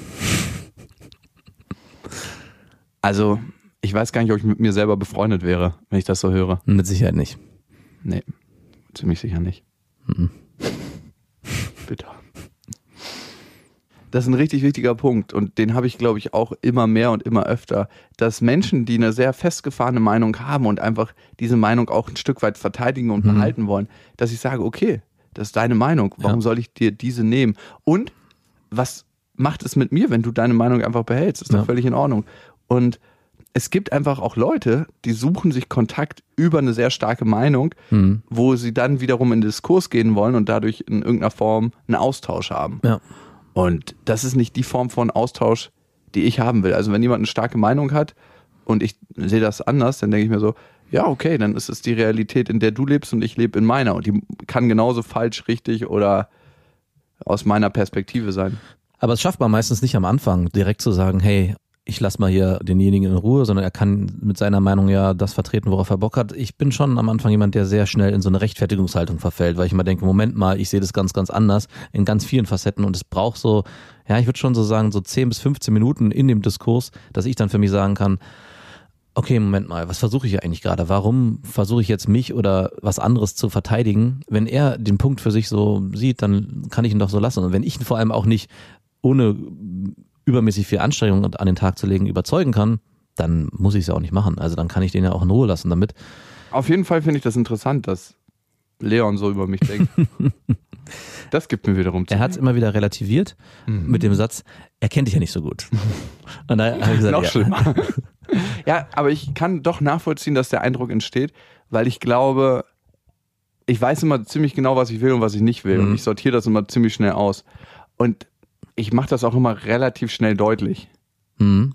Also, ich weiß gar nicht, ob ich mit mir selber befreundet wäre, wenn ich das so höre.
Mit Sicherheit nicht.
Nee, ziemlich sicher nicht.
Mhm.
Bitte. Das ist ein richtig wichtiger Punkt und den habe ich, glaube ich, auch immer mehr und immer öfter, dass Menschen, die eine sehr festgefahrene Meinung haben und einfach diese Meinung auch ein Stück weit verteidigen und
Mhm.
behalten wollen, dass ich sage, okay, das ist deine Meinung, warum
Ja.
soll ich dir diese nehmen? Und was macht es mit mir, wenn du deine Meinung einfach behältst? Ist doch
Ja.
völlig in Ordnung. Und es gibt einfach auch Leute, die suchen sich Kontakt über eine sehr starke Meinung,
Mhm.
wo sie dann wiederum in den Diskurs gehen wollen und dadurch in irgendeiner Form einen Austausch haben.
Ja.
Und das ist nicht die Form von Austausch, die ich haben will. Also wenn jemand eine starke Meinung hat und ich sehe das anders, dann denke ich mir so, ja, okay, dann ist es die Realität, in der du lebst und ich lebe in meiner. Und die kann genauso falsch, richtig oder aus meiner Perspektive sein.
Aber es schafft man meistens nicht am Anfang, direkt zu sagen, hey, ich lass mal hier denjenigen in Ruhe, sondern er kann mit seiner Meinung ja das vertreten, worauf er Bock hat. Ich bin schon am Anfang jemand, der sehr schnell in so eine Rechtfertigungshaltung verfällt, weil ich immer denke, Moment mal, ich sehe das ganz, ganz anders in ganz vielen Facetten und es braucht so, ja, ich würde schon so sagen, so 10 bis 15 Minuten in dem Diskurs, dass ich dann für mich sagen kann, okay, Moment mal, was versuche ich eigentlich gerade? Warum versuche ich jetzt mich oder was anderes zu verteidigen? Wenn er den Punkt für sich so sieht, dann kann ich ihn doch so lassen. Und wenn ich ihn vor allem auch nicht ohne übermäßig viel Anstrengung an den Tag zu legen überzeugen kann, dann muss ich es ja auch nicht machen. Also dann kann ich den ja auch in Ruhe lassen damit.
Auf jeden Fall finde ich das interessant, dass Leon so über mich denkt. das gibt mir wiederum zu.
Er hat es immer wieder relativiert
Mhm.
mit dem Satz, er kennt dich ja nicht so gut. Und da habe ich gesagt,
Noch
ja.
schlimmer. ja, aber ich kann doch nachvollziehen, dass der Eindruck entsteht, weil ich glaube, ich weiß immer ziemlich genau, was ich will und was ich nicht will.
Mhm.
Und ich sortiere das immer ziemlich schnell aus. Und ich mache das auch immer relativ schnell deutlich.
Mhm.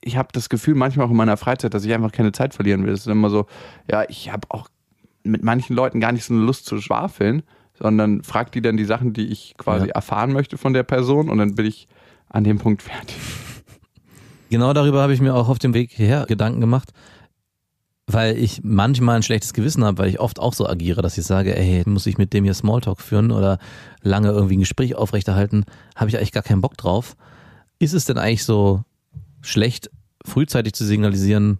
Ich habe das Gefühl manchmal auch in meiner Freizeit, dass ich einfach keine Zeit verlieren will. Es ist immer so, ja, ich habe auch mit manchen Leuten gar nicht so eine Lust zu schwafeln, sondern frag die dann die Sachen, die ich quasi
Ja.
erfahren möchte von der Person und dann bin ich an dem Punkt fertig.
Genau darüber habe ich mir auch auf dem Weg hierher Gedanken gemacht, weil ich manchmal ein schlechtes Gewissen habe, weil ich oft auch so agiere, dass ich sage, ey, muss ich mit dem hier Smalltalk führen oder lange irgendwie ein Gespräch aufrechterhalten, habe ich eigentlich gar keinen Bock drauf. Ist es denn eigentlich so schlecht, frühzeitig zu signalisieren,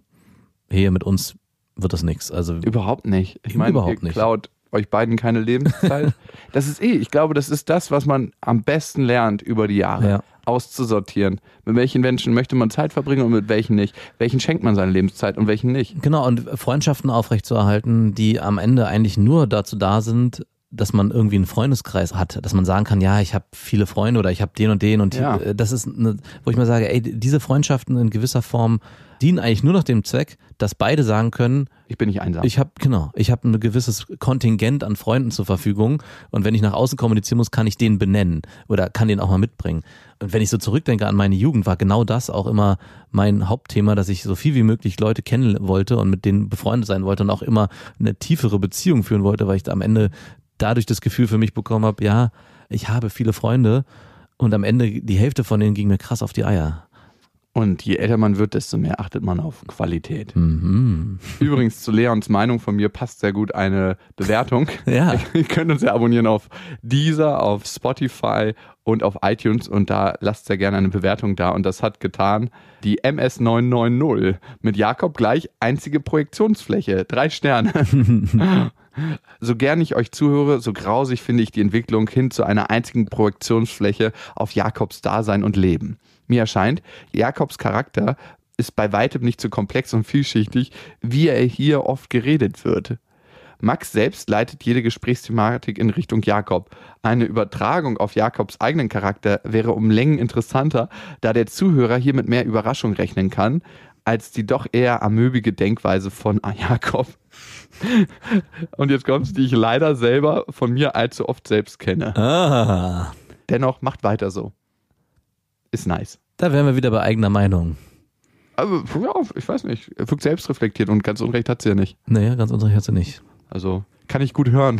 hier mit uns wird das nichts? Also
Überhaupt nicht. Ich meine,
Überhaupt
ihr
nicht.
klaut euch beiden keine Lebenszeit. das ist eh, ich glaube, das ist das, was man am besten lernt über die Jahre.
Ja.
Auszusortieren. Mit welchen Menschen möchte man Zeit verbringen und mit welchen nicht. Welchen schenkt man seine Lebenszeit und welchen nicht.
Genau, und Freundschaften aufrechtzuerhalten, die am Ende eigentlich nur dazu da sind, dass man irgendwie einen Freundeskreis hat, dass man sagen kann, ja, ich habe viele Freunde oder ich habe den und den und die,
Ja.
äh, das ist, eine, wo ich mal sage, ey, diese Freundschaften in gewisser Form dienen eigentlich nur noch dem Zweck, dass beide sagen können,
Ich bin nicht einsam.
ich habe genau, ich habe ein gewisses Kontingent an Freunden zur Verfügung und wenn ich nach außen kommunizieren muss, kann ich den benennen oder kann den auch mal mitbringen. Und wenn ich so zurückdenke an meine Jugend, war genau das auch immer mein Hauptthema, dass ich so viel wie möglich Leute kennen wollte und mit denen befreundet sein wollte und auch immer eine tiefere Beziehung führen wollte, weil ich da am Ende dadurch das Gefühl für mich bekommen habe, ja, ich habe viele Freunde und am Ende die Hälfte von denen ging mir krass auf die Eier.
Und je älter man wird, desto mehr achtet man auf Qualität.
Mhm.
Übrigens zu Leons Meinung von mir passt sehr gut eine Bewertung.
Ja.
Ihr könnt uns ja abonnieren auf Deezer, auf Spotify und auf iTunes und da lasst sehr gerne eine Bewertung da und das hat getan die MS990 mit Jakob gleich einzige Projektionsfläche, drei Sterne. so gern ich euch zuhöre, so grausig finde ich die Entwicklung hin zu einer einzigen Projektionsfläche auf Jakobs Dasein und Leben. Mir erscheint, Jakobs Charakter ist bei weitem nicht so komplex und vielschichtig, wie er hier oft geredet wird. Max selbst leitet jede Gesprächsthematik in Richtung Jakob. Eine Übertragung auf Jakobs eigenen Charakter wäre um Längen interessanter, da der Zuhörer hier mit mehr Überraschung rechnen kann, als die doch eher amöbige Denkweise von Jakob. Und jetzt kommt's, die ich leider selber von mir allzu oft selbst kenne.
Ah,
Dennoch macht weiter so. Ist nice.
da wären wir wieder bei eigener Meinung.
Aber ja, ich weiß nicht. Er wirkt selbstreflektiert und ganz Unrecht hat sie ja nicht.
Naja, ganz unrecht hat sie nicht.
Also kann ich gut hören.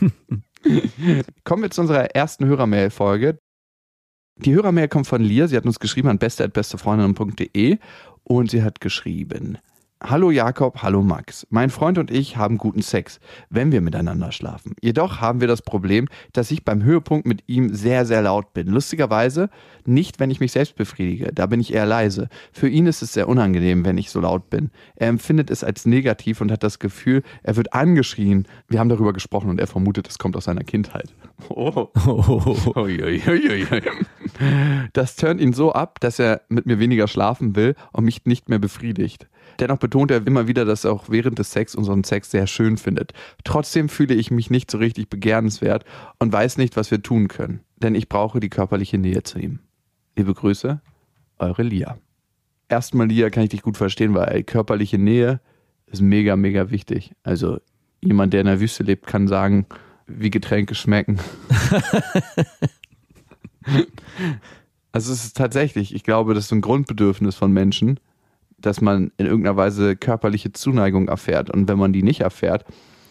Kommen wir zu unserer ersten Hörermail-Folge. Die Hörermail kommt von Lia. Sie hat uns geschrieben an beste.bestefreundinnen.de und sie hat geschrieben: Hallo Jakob, hallo Max. Mein Freund und ich haben guten Sex, wenn wir miteinander schlafen. Jedoch haben wir das Problem, dass ich beim Höhepunkt mit ihm sehr, sehr laut bin. Lustigerweise nicht, wenn ich mich selbst befriedige. Da bin ich eher leise. Für ihn ist es sehr unangenehm, wenn ich so laut bin. Er empfindet es als negativ und hat das Gefühl, er wird angeschrien. Wir haben darüber gesprochen und er vermutet, es kommt aus seiner Kindheit. Oh. Uiuiuiui. Das turnt ihn so ab, dass er mit mir weniger schlafen will und mich nicht mehr befriedigt. Dennoch betont er immer wieder, dass er auch während des Sex unseren Sex sehr schön findet. Trotzdem fühle ich mich nicht so richtig begehrenswert und weiß nicht, was wir tun können. Denn ich brauche die körperliche Nähe zu ihm. Liebe Grüße, eure Lia. Erstmal, Lia, kann ich dich gut verstehen, weil körperliche Nähe ist mega, mega wichtig. Also jemand, der in der Wüste lebt, kann sagen, wie Getränke schmecken. also es ist tatsächlich, ich glaube, das ist ein Grundbedürfnis von Menschen, dass man in irgendeiner Weise körperliche Zuneigung erfährt. Und wenn man die nicht erfährt,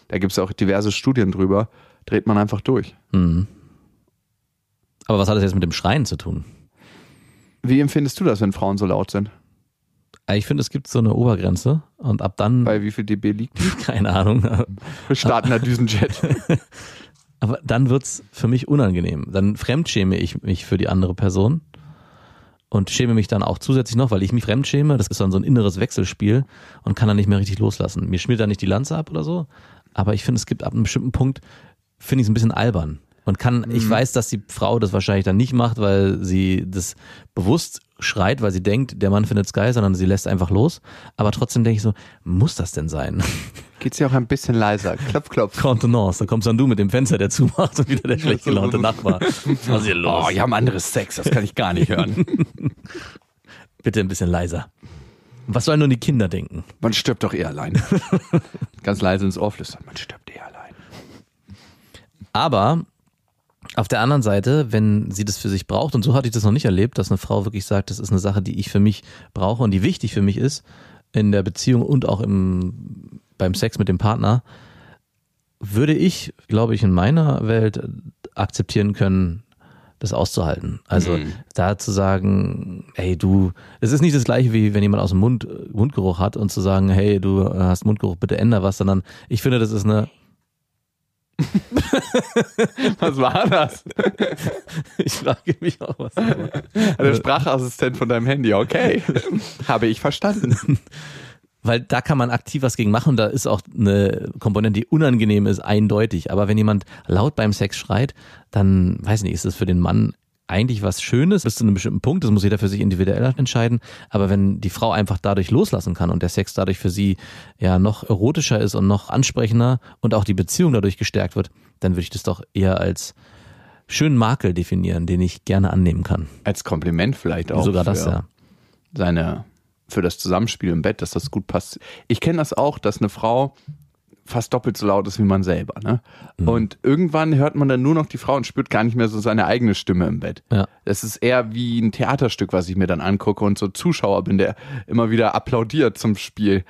da gibt es auch diverse Studien drüber, dreht man einfach durch.
Mhm. Aber was hat das jetzt mit dem Schreien zu tun?
Wie empfindest du das, wenn Frauen so laut sind?
Äh, Ich finde, es gibt so eine Obergrenze und ab dann,
Bei wie viel dB liegt
keine Ahnung,
Wir starten der Düsenjet.
aber dann wird's für mich unangenehm. Dann fremdschäme ich mich für die andere Person und schäme mich dann auch zusätzlich noch, weil ich mich fremd schäme. Das ist dann so ein inneres Wechselspiel und kann dann nicht mehr richtig loslassen. Mir schmiert da nicht die Lanze ab oder so, aber ich finde, es gibt ab einem bestimmten Punkt, finde ich es ein bisschen albern. Und kann, ich weiß, dass die Frau das wahrscheinlich dann nicht macht, weil sie das bewusst schreit, weil sie denkt, der Mann findet es geil, sondern sie lässt einfach los. Aber trotzdem denke ich so, muss das denn sein?
Geht's ja auch ein bisschen leiser. Klopf, klopf.
Contenance, da kommst dann du mit dem Fenster, der zumacht und wieder der schlecht gelaunte Nachbar. Was ist hier los?
Oh, die haben anderes Sex, das kann ich gar nicht hören.
Bitte ein bisschen leiser. Was sollen nun die Kinder denken?
Man stirbt doch eh allein. Ganz leise ins Ohr flüstern, man stirbt eh allein.
Aber auf der anderen Seite, wenn sie das für sich braucht, und so hatte ich das noch nicht erlebt, dass eine Frau wirklich sagt, das ist eine Sache, die ich für mich brauche und die wichtig für mich ist, in der Beziehung und auch im, beim Sex mit dem Partner, würde ich, glaube ich, in meiner Welt akzeptieren können, das auszuhalten. Also da zu sagen, hey du, es ist nicht das gleiche wie wenn jemand aus dem Mund Mundgeruch hat und zu sagen, hey du hast Mundgeruch, bitte änder was, sondern ich finde, das ist eine
Was war das?
Ich frage mich auch was.
Der Sprachassistent von deinem Handy, okay. Habe ich verstanden.
Weil da kann man aktiv was gegen machen. Da ist auch eine Komponente, die unangenehm ist, eindeutig. Aber wenn jemand laut beim Sex schreit, dann, weiß nicht, ist das für den Mann eigentlich was Schönes bis zu einem bestimmten Punkt. Das muss jeder für sich individuell entscheiden. Aber wenn die Frau einfach dadurch loslassen kann und der Sex dadurch für sie ja noch erotischer ist und noch ansprechender und auch die Beziehung dadurch gestärkt wird, dann würde ich das doch eher als schönen Makel definieren, den ich gerne annehmen kann.
Als Kompliment vielleicht auch.
Sogar das, ja.
Seine, für das Zusammenspiel im Bett, dass das gut passt. Ich kenne das auch, dass eine Frau fast doppelt so laut ist wie man selber. Ne?
Mhm.
Und irgendwann hört man dann nur noch die Frau und spürt gar nicht mehr so seine eigene Stimme im Bett.
Ja.
Das ist eher wie ein Theaterstück, was ich mir dann angucke und so Zuschauer bin, der immer wieder applaudiert zum Spiel.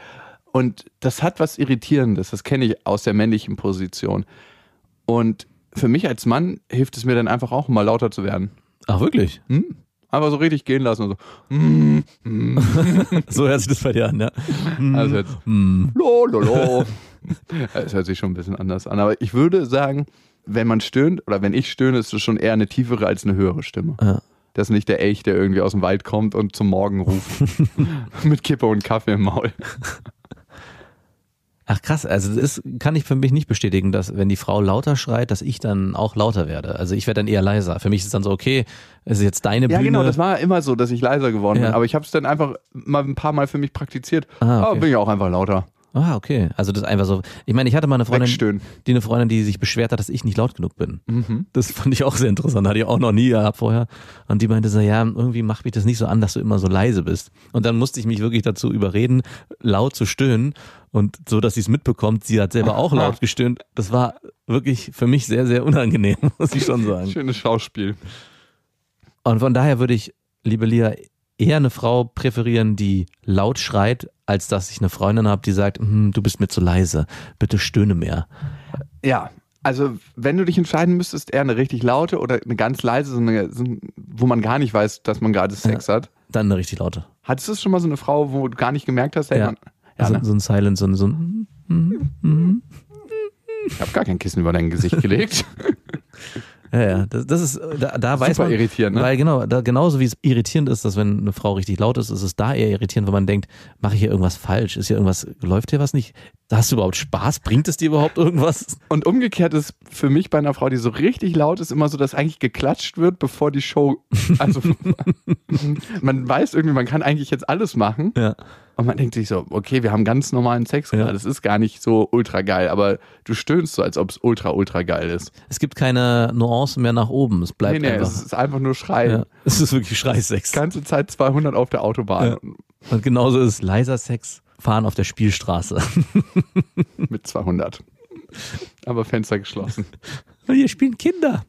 Und das hat was Irritierendes, das kenne ich aus der männlichen Position. Und für mich als Mann hilft es mir dann einfach auch mal lauter zu werden.
Ach, wirklich?
Einfach so richtig gehen lassen und so.
So hört sich das bei dir an, ja.
Also jetzt, lo, lo, lo. Es hört sich schon ein bisschen anders an. Aber ich würde sagen, wenn man stöhnt oder wenn ich stöhne, ist es schon eher eine tiefere als eine höhere Stimme.
Ja.
Das ist nicht der Elch, der irgendwie aus dem Wald kommt und zum Morgen ruft. Mit Kippe und Kaffee im Maul.
Ach krass, also das ist, kann ich für mich nicht bestätigen, dass wenn die Frau lauter schreit, dass ich dann auch lauter werde. Also ich werde dann eher leiser. Für mich ist es dann so, okay, es ist jetzt deine
Ja,
Bühne.
genau, das war immer so, dass ich leiser geworden bin.
Ja.
Aber ich habe es dann einfach mal ein paar Mal für mich praktiziert.
Ah, okay.
Aber bin ich auch einfach lauter.
Ah, okay. Also das ist einfach so. Ich meine, ich hatte mal eine Freundin,
Wegstöhnen.
die eine Freundin, die sich beschwert hat, dass ich nicht laut genug bin. Das fand ich auch sehr interessant. Hatte ich auch noch nie gehabt vorher. Und die meinte so, ja, irgendwie macht mich das nicht so an, dass du immer so leise bist. Und dann musste ich mich wirklich dazu überreden, laut zu stöhnen. Und so, dass sie es mitbekommt, sie hat selber auch laut gestöhnt. Das war wirklich für mich sehr, sehr unangenehm, muss ich schon sagen.
Schönes Schauspiel.
Und von daher würde ich, liebe Lia, eher eine Frau präferieren, die laut schreit, als dass ich eine Freundin habe, die sagt, hm, du bist mir zu leise, bitte stöhne mehr.
Ja, also wenn du dich entscheiden müsstest, eher eine richtig laute oder eine ganz leise, so eine, wo man gar nicht weiß, dass man gerade Sex hat.
Dann eine richtig laute.
Hattest du schon mal so eine Frau, wo du gar nicht gemerkt hast, hey,
Ja.
man, ja
so,
ne?
so ein Silent, so ein, so ein
ich habe gar kein Kissen über dein Gesicht gelegt.
ja, ja, das, das ist, da, da weiß
Super
man,
irritierend, ne?
weil genau, da, genauso wie es irritierend ist, dass wenn eine Frau richtig laut ist, ist es da eher irritierend, wenn man denkt, mache ich hier irgendwas falsch, ist hier irgendwas, läuft hier was nicht, hast du überhaupt Spaß, bringt es dir überhaupt irgendwas?
Und umgekehrt ist für mich bei einer Frau, die so richtig laut ist, immer so, dass eigentlich geklatscht wird, bevor die Show. Also man weiß irgendwie, man kann eigentlich jetzt alles machen.
Ja.
Und man denkt sich so, okay, wir haben ganz normalen Sex
Ja.
Das ist gar nicht so ultra geil, aber du stöhnst so, als ob es ultra, ultra geil ist.
Es gibt keine Nuancen mehr nach oben, es bleibt
nee, nee,
einfach.
es ist einfach nur Schreien.
ja, es ist wirklich Schreisex.
Ganze Zeit 200 auf der Autobahn
Ja. Und genauso ist leiser Sex, fahren auf der Spielstraße.
mit 200. Aber Fenster geschlossen.
Weil hier spielen Kinder.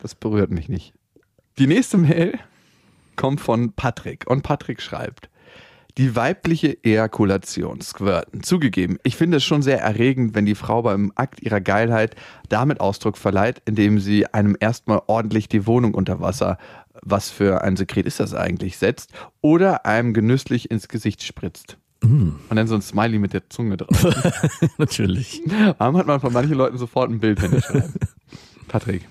Das berührt mich nicht. Die nächste Mail kommt von Patrick und Patrick schreibt, die weibliche Ejakulation, Squirten. Zugegeben, ich finde es schon sehr erregend, wenn die Frau beim Akt ihrer Geilheit damit Ausdruck verleiht, indem sie einem erstmal ordentlich die Wohnung unter Wasser, was für ein Sekret ist das eigentlich, setzt oder einem genüsslich ins Gesicht spritzt. Und dann so ein Smiley mit der Zunge drauf.
Natürlich.
Warum hat man von manchen Leuten sofort ein Bild, schreiben? Patrick.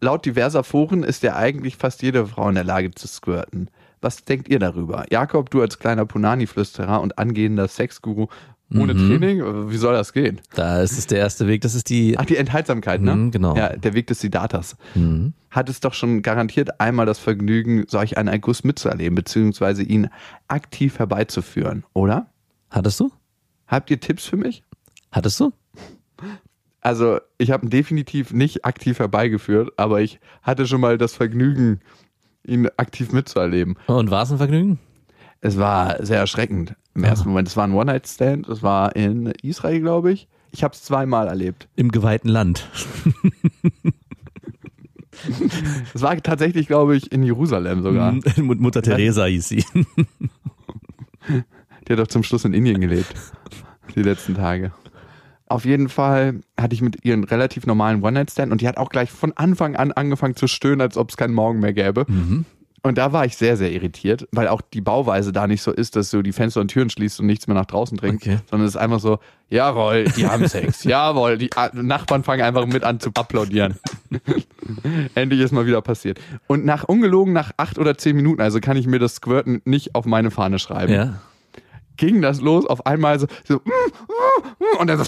Laut diverser Foren ist ja eigentlich fast jede Frau in der Lage zu squirten. Was denkt ihr darüber? Jakob, du als kleiner Punani-Flüsterer und angehender Sexguru ohne
Mhm.
Training, wie soll das gehen?
Da ist es der erste Weg. Das ist die.
Ach, die Enthaltsamkeit, ne?
Mhm, genau.
Ja, der Weg des Siddharthas.
Mhm.
Hat es doch schon garantiert einmal das Vergnügen, solch einen Erguss mitzuerleben, beziehungsweise ihn aktiv herbeizuführen, oder?
Hattest du?
Habt ihr Tipps für mich?
Hattest du?
Also, ich habe ihn definitiv nicht aktiv herbeigeführt, aber ich hatte schon mal das Vergnügen, ihn aktiv mitzuerleben.
Und war es ein Vergnügen?
Es war sehr erschreckend im ersten Moment. Es war ein One-Night-Stand, es war in Israel, glaube ich. Ich habe es zweimal erlebt.
Im geweihten Land.
Es war tatsächlich, glaube ich, in Jerusalem sogar.
Mhm. Mutter Teresa hieß sie.
Die hat doch zum Schluss in Indien gelebt. Die letzten Tage. Auf jeden Fall hatte ich mit ihr einen relativ normalen One-Night-Stand und die hat auch gleich von Anfang an angefangen zu stöhnen, als ob es keinen Morgen mehr gäbe. Und da war ich sehr, sehr irritiert, weil auch die Bauweise da nicht so ist, dass du die Fenster und Türen schließt und nichts mehr nach draußen dringst,
Okay.
sondern es ist einfach so, jawohl, die haben Sex, jawohl, die A- Nachbarn fangen einfach mit an zu applaudieren. Endlich ist mal wieder passiert. Und nach ungelogen, nach acht oder zehn Minuten, also kann ich mir das Squirten nicht auf meine Fahne schreiben
Ja.
Ging das los, auf einmal so, so mm, mm, mm, und dann so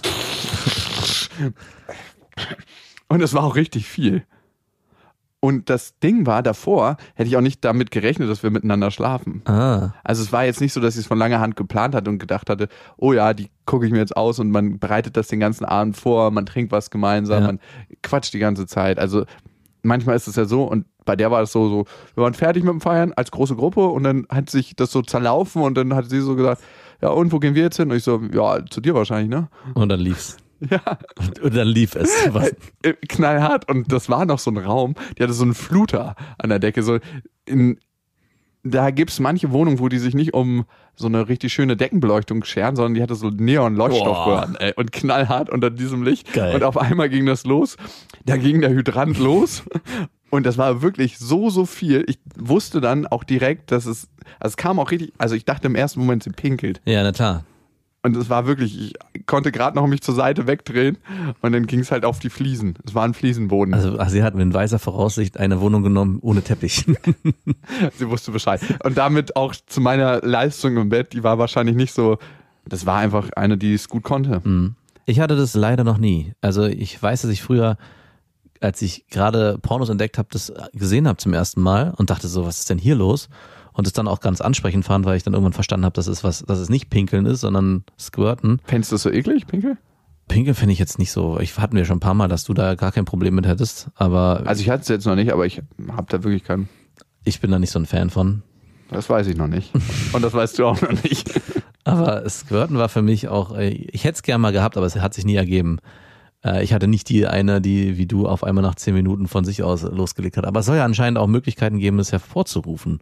und es war auch richtig viel. Und das Ding war, davor hätte ich auch nicht damit gerechnet, dass wir miteinander schlafen.
Ah.
Also es war jetzt nicht so, dass ich es von langer Hand geplant hatte und gedacht hatte, oh ja, die gucke ich mir jetzt aus und man bereitet das den ganzen Abend vor, man trinkt was gemeinsam,
Ja.
man quatscht die ganze Zeit. Also manchmal ist es ja so und bei der war es so, so, wir waren fertig mit dem Feiern als große Gruppe und dann hat sich das so zerlaufen und dann hat sie so gesagt, ja und wo gehen wir jetzt hin? Und ich so, ja, zu dir wahrscheinlich, ne?
Und dann lief's.
Ja,
Und, und dann lief es. Was?
äh, knallhart und das war noch so ein Raum, die hatte so einen Fluter an der Decke, so in, da gibt's manche Wohnungen, wo die sich nicht um so eine richtig schöne Deckenbeleuchtung scheren, sondern die hatte so Neon-Leuchtstoffröhren ey, und knallhart unter diesem Licht.
Geil.
Und auf einmal ging das los. Da ging der Hydrant los. Und das war wirklich so, so viel. Ich wusste dann auch direkt, dass es, also es kam auch richtig, also ich dachte im ersten Moment, sie pinkelt.
Ja, na klar.
Und es war wirklich, ich konnte gerade noch mich zur Seite wegdrehen und dann ging es halt auf die Fliesen. Es war ein Fliesenboden.
Also ach, sie hat mit weiser Voraussicht eine Wohnung genommen ohne Teppich.
Sie wusste Bescheid. Und damit auch zu meiner Leistung im Bett, die war wahrscheinlich nicht so, das war einfach eine, die es gut konnte.
Ich hatte das leider noch nie. Also ich weiß, dass ich früher, als ich gerade Pornos entdeckt habe, das gesehen habe zum ersten Mal und dachte so, was ist denn hier los? Und es dann auch ganz ansprechend fand, weil ich dann irgendwann verstanden habe, dass es was, dass es nicht Pinkeln ist, sondern Squirten.
Fändest du das so eklig, Pinkel?
Pinkeln finde ich jetzt nicht so. Ich hatten wir schon ein paar Mal, dass du da gar kein Problem mit hättest, aber
Also ich hatte es jetzt noch nicht, aber ich habe da wirklich keinen.
ich bin da nicht so ein Fan von.
Das weiß ich noch nicht. Und das weißt du auch noch nicht.
Aber Squirten war für mich auch, äh, ich hätte es gern mal gehabt, aber es hat sich nie ergeben. Äh, Ich hatte nicht die eine, die wie du auf einmal nach zehn Minuten von sich aus losgelegt hat. Aber es soll ja anscheinend auch Möglichkeiten geben, es hervorzurufen.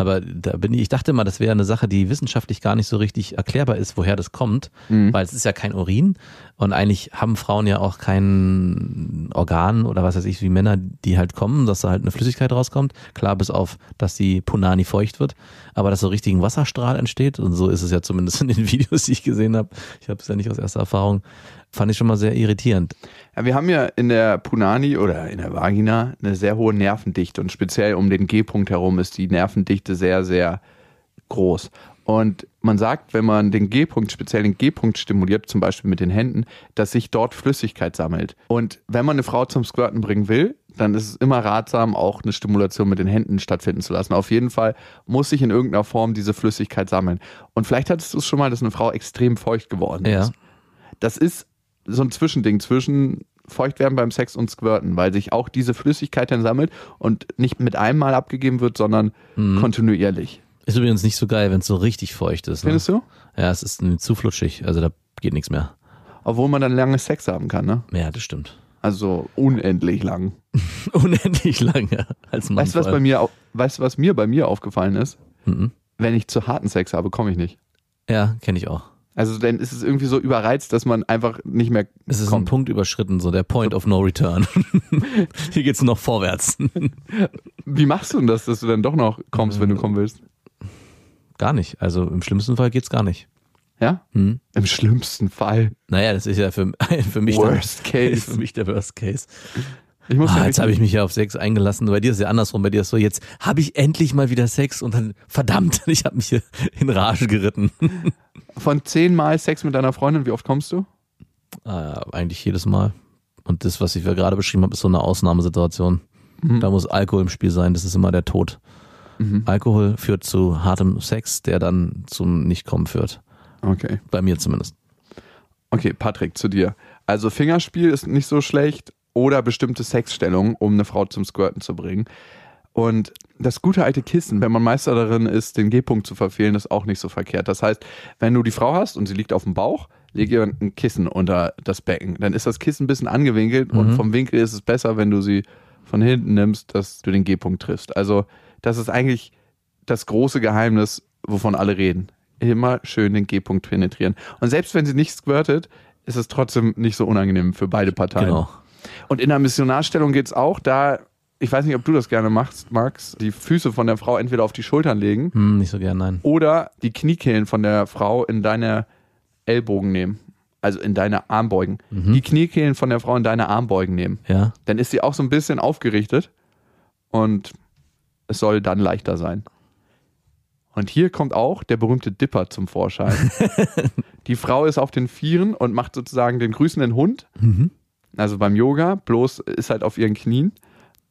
Aber da bin ich, ich dachte immer, das wäre eine Sache, die wissenschaftlich gar nicht so richtig erklärbar ist, woher das kommt, weil es ist ja kein Urin und eigentlich haben Frauen ja auch kein Organ oder was weiß ich, wie Männer, die halt kommen, dass da halt eine Flüssigkeit rauskommt. Klar, bis auf, dass die Punani feucht wird, aber dass so richtig ein Wasserstrahl entsteht und so ist es ja zumindest in den Videos, die ich gesehen habe. Ich habe es ja nicht aus erster Erfahrung. Fand ich schon mal sehr irritierend.
Ja, wir haben ja in der Punani oder in der Vagina eine sehr hohe Nervendichte und speziell um den G-Punkt herum ist die Nervendichte sehr, sehr groß. Und man sagt, wenn man den G-Punkt, speziell den G-Punkt stimuliert, zum Beispiel mit den Händen, dass sich dort Flüssigkeit sammelt. Und wenn man eine Frau zum Squirten bringen will, dann ist es immer ratsam, auch eine Stimulation mit den Händen stattfinden zu lassen. Auf jeden Fall muss sich in irgendeiner Form diese Flüssigkeit sammeln. Und vielleicht hattest du es schon mal, dass eine Frau extrem feucht geworden
Ja.
ist. Das ist so ein Zwischending zwischen Feuchtwerden beim Sex und Squirten, weil sich auch diese Flüssigkeit dann sammelt und nicht mit einem Mal abgegeben wird, sondern kontinuierlich.
Ist übrigens nicht so geil, wenn es so richtig feucht ist. Ne?
Findest du?
Ja, es ist zu flutschig, also da geht nichts mehr.
Obwohl man dann lange Sex haben kann, ne?
Ja, das stimmt.
Also unendlich lang.
Unendlich lange als Mann.
Weißt du, was bei mir, weißt was mir bei mir aufgefallen ist?
Mhm.
Wenn ich zu harten Sex habe, komme ich nicht.
Ja, kenne ich auch.
Also dann ist es irgendwie so überreizt, dass man einfach nicht mehr
Es ist ein
kommt.
Punkt überschritten, so der Point of No Return. Hier geht's nur noch vorwärts.
Wie machst du denn das, dass du dann doch noch kommst, wenn du kommen willst?
gar nicht. Also im schlimmsten Fall geht's gar nicht.
Ja?
Hm.
Im schlimmsten Fall.
Naja, das ist ja für, für mich
Worst
der,
case.
für mich der Worst Case. Ah, jetzt habe ich mich ja auf Sex eingelassen. Bei dir ist ja andersrum. Bei dir ist so, jetzt habe ich endlich mal wieder Sex und dann, verdammt, ich habe mich hier in Rage geritten.
von zehnmal Sex mit deiner Freundin, wie oft kommst du?
Ah, eigentlich jedes Mal. Und das, was ich ja gerade beschrieben habe, ist so eine Ausnahmesituation. Da muss Alkohol im Spiel sein. Das ist immer der Tod. Alkohol führt zu hartem Sex, der dann zum Nichtkommen führt.
Okay.
Bei mir zumindest.
Okay, Patrick, zu dir. Also Fingerspiel ist nicht so schlecht oder bestimmte Sexstellungen, um eine Frau zum Squirten zu bringen. Und das gute alte Kissen, wenn man Meister darin ist, den G-Punkt zu verfehlen, ist auch nicht so verkehrt. Das heißt, wenn du die Frau hast und sie liegt auf dem Bauch, leg ihr ein Kissen unter das Becken. Dann ist das Kissen ein bisschen angewinkelt und vom Winkel ist es besser, wenn du sie von hinten nimmst, dass du den G-Punkt triffst. Also das ist eigentlich das große Geheimnis, wovon alle reden. Immer schön den G-Punkt penetrieren. Und selbst wenn sie nicht squirtet, ist es trotzdem nicht so unangenehm für beide Parteien.
Genau.
Und in der Missionarstellung geht's auch, da, ich weiß nicht, ob du das gerne machst, Max, die Füße von der Frau entweder auf die Schultern legen
Hm, nicht so gern, nein.
oder die Kniekehlen von der Frau in deine Ellbogen nehmen. Also in deine Armbeugen. Die Kniekehlen von der Frau in deine Armbeugen nehmen.
Ja.
Dann ist sie auch so ein bisschen aufgerichtet und es soll dann leichter sein. Und hier kommt auch der berühmte Dipper zum Vorschein. die Frau ist auf den Vieren und macht sozusagen den grüßenden Hund. Also beim Yoga, bloß ist halt auf ihren Knien.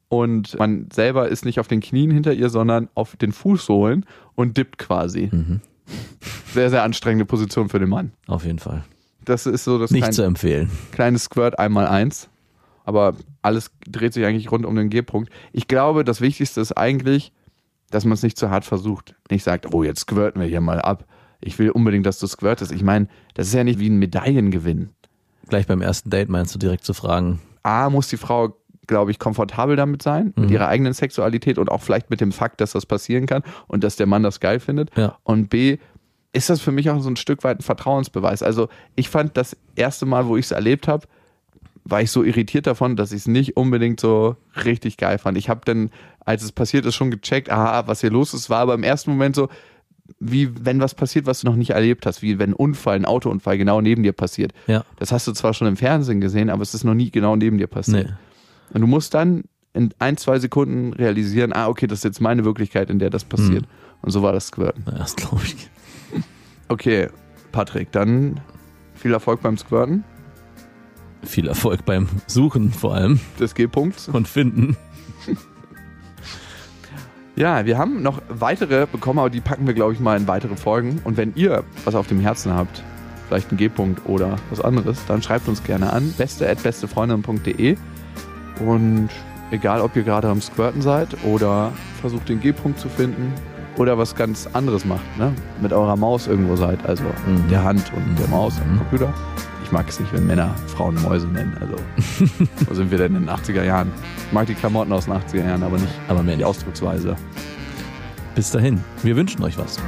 Und man selber ist nicht auf den Knien hinter ihr, sondern auf den Fußsohlen und dippt quasi. Sehr, sehr anstrengende Position für den Mann.
Auf jeden Fall.
Das ist so das
Nicht
kleine-
zu empfehlen.
kleines Squirt einmal eins. Aber alles dreht sich eigentlich rund um den G-Punkt. Ich glaube, das Wichtigste ist eigentlich, dass man es nicht zu hart versucht. Nicht sagt, oh, jetzt squirten wir hier mal ab. Ich will unbedingt, dass du squirtest. Ich meine, das ist ja nicht wie ein Medaillengewinn.
Gleich beim ersten Date meinst du direkt zu fragen.
A, muss die Frau, glaube ich, komfortabel damit sein, mit ihrer eigenen Sexualität und auch vielleicht mit dem Fakt, dass das passieren kann und dass der Mann das geil findet.
Ja.
Und B, ist das für mich auch so ein Stück weit ein Vertrauensbeweis. Also ich fand das erste Mal, wo ich es erlebt habe, war ich so irritiert davon, dass ich es nicht unbedingt so richtig geil fand. Ich habe dann, als es passiert ist, schon gecheckt, aha, was hier los ist, war aber im ersten Moment so, wie wenn was passiert, was du noch nicht erlebt hast, wie wenn ein Unfall, ein Autounfall genau neben dir passiert.
Ja.
Das hast du zwar schon im Fernsehen gesehen, aber es ist noch nie genau neben dir passiert.
Nee.
Und du musst dann in ein, zwei Sekunden realisieren, ah, okay, das ist jetzt meine Wirklichkeit, in der das passiert. Und so war das Squirten.
Ja, Das glaube ich.
Okay, Patrick, dann viel Erfolg beim Squirten
Viel Erfolg beim Suchen vor allem
des G-Punkts.
und Finden.
Ja, wir haben noch weitere bekommen, aber die packen wir, glaube ich, mal in weitere Folgen. Und wenn ihr was auf dem Herzen habt, vielleicht einen G-Punkt oder was anderes, dann schreibt uns gerne an. beste.bestefreundin.de Und egal, ob ihr gerade am Squirten seid oder versucht, den G-Punkt zu finden oder was ganz anderes macht, ne? mit eurer Maus irgendwo seid, also
Mhm.
der Hand und der Maus am
Mhm.
Computer. Ich mag es nicht, wenn Männer Frauen Mäuse nennen. Also, wo sind wir denn in den 80er Jahren? Ich mag die Klamotten aus den 80er Jahren, aber nicht
Aber mehr
die. Ausdrucksweise.
Bis dahin. Wir wünschen euch was.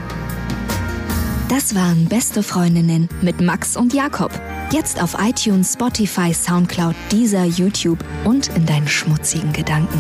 Das waren Beste Freundinnen mit Max und Jakob. Jetzt auf iTunes, Spotify, Soundcloud, Deezer, YouTube und in deinen schmutzigen Gedanken.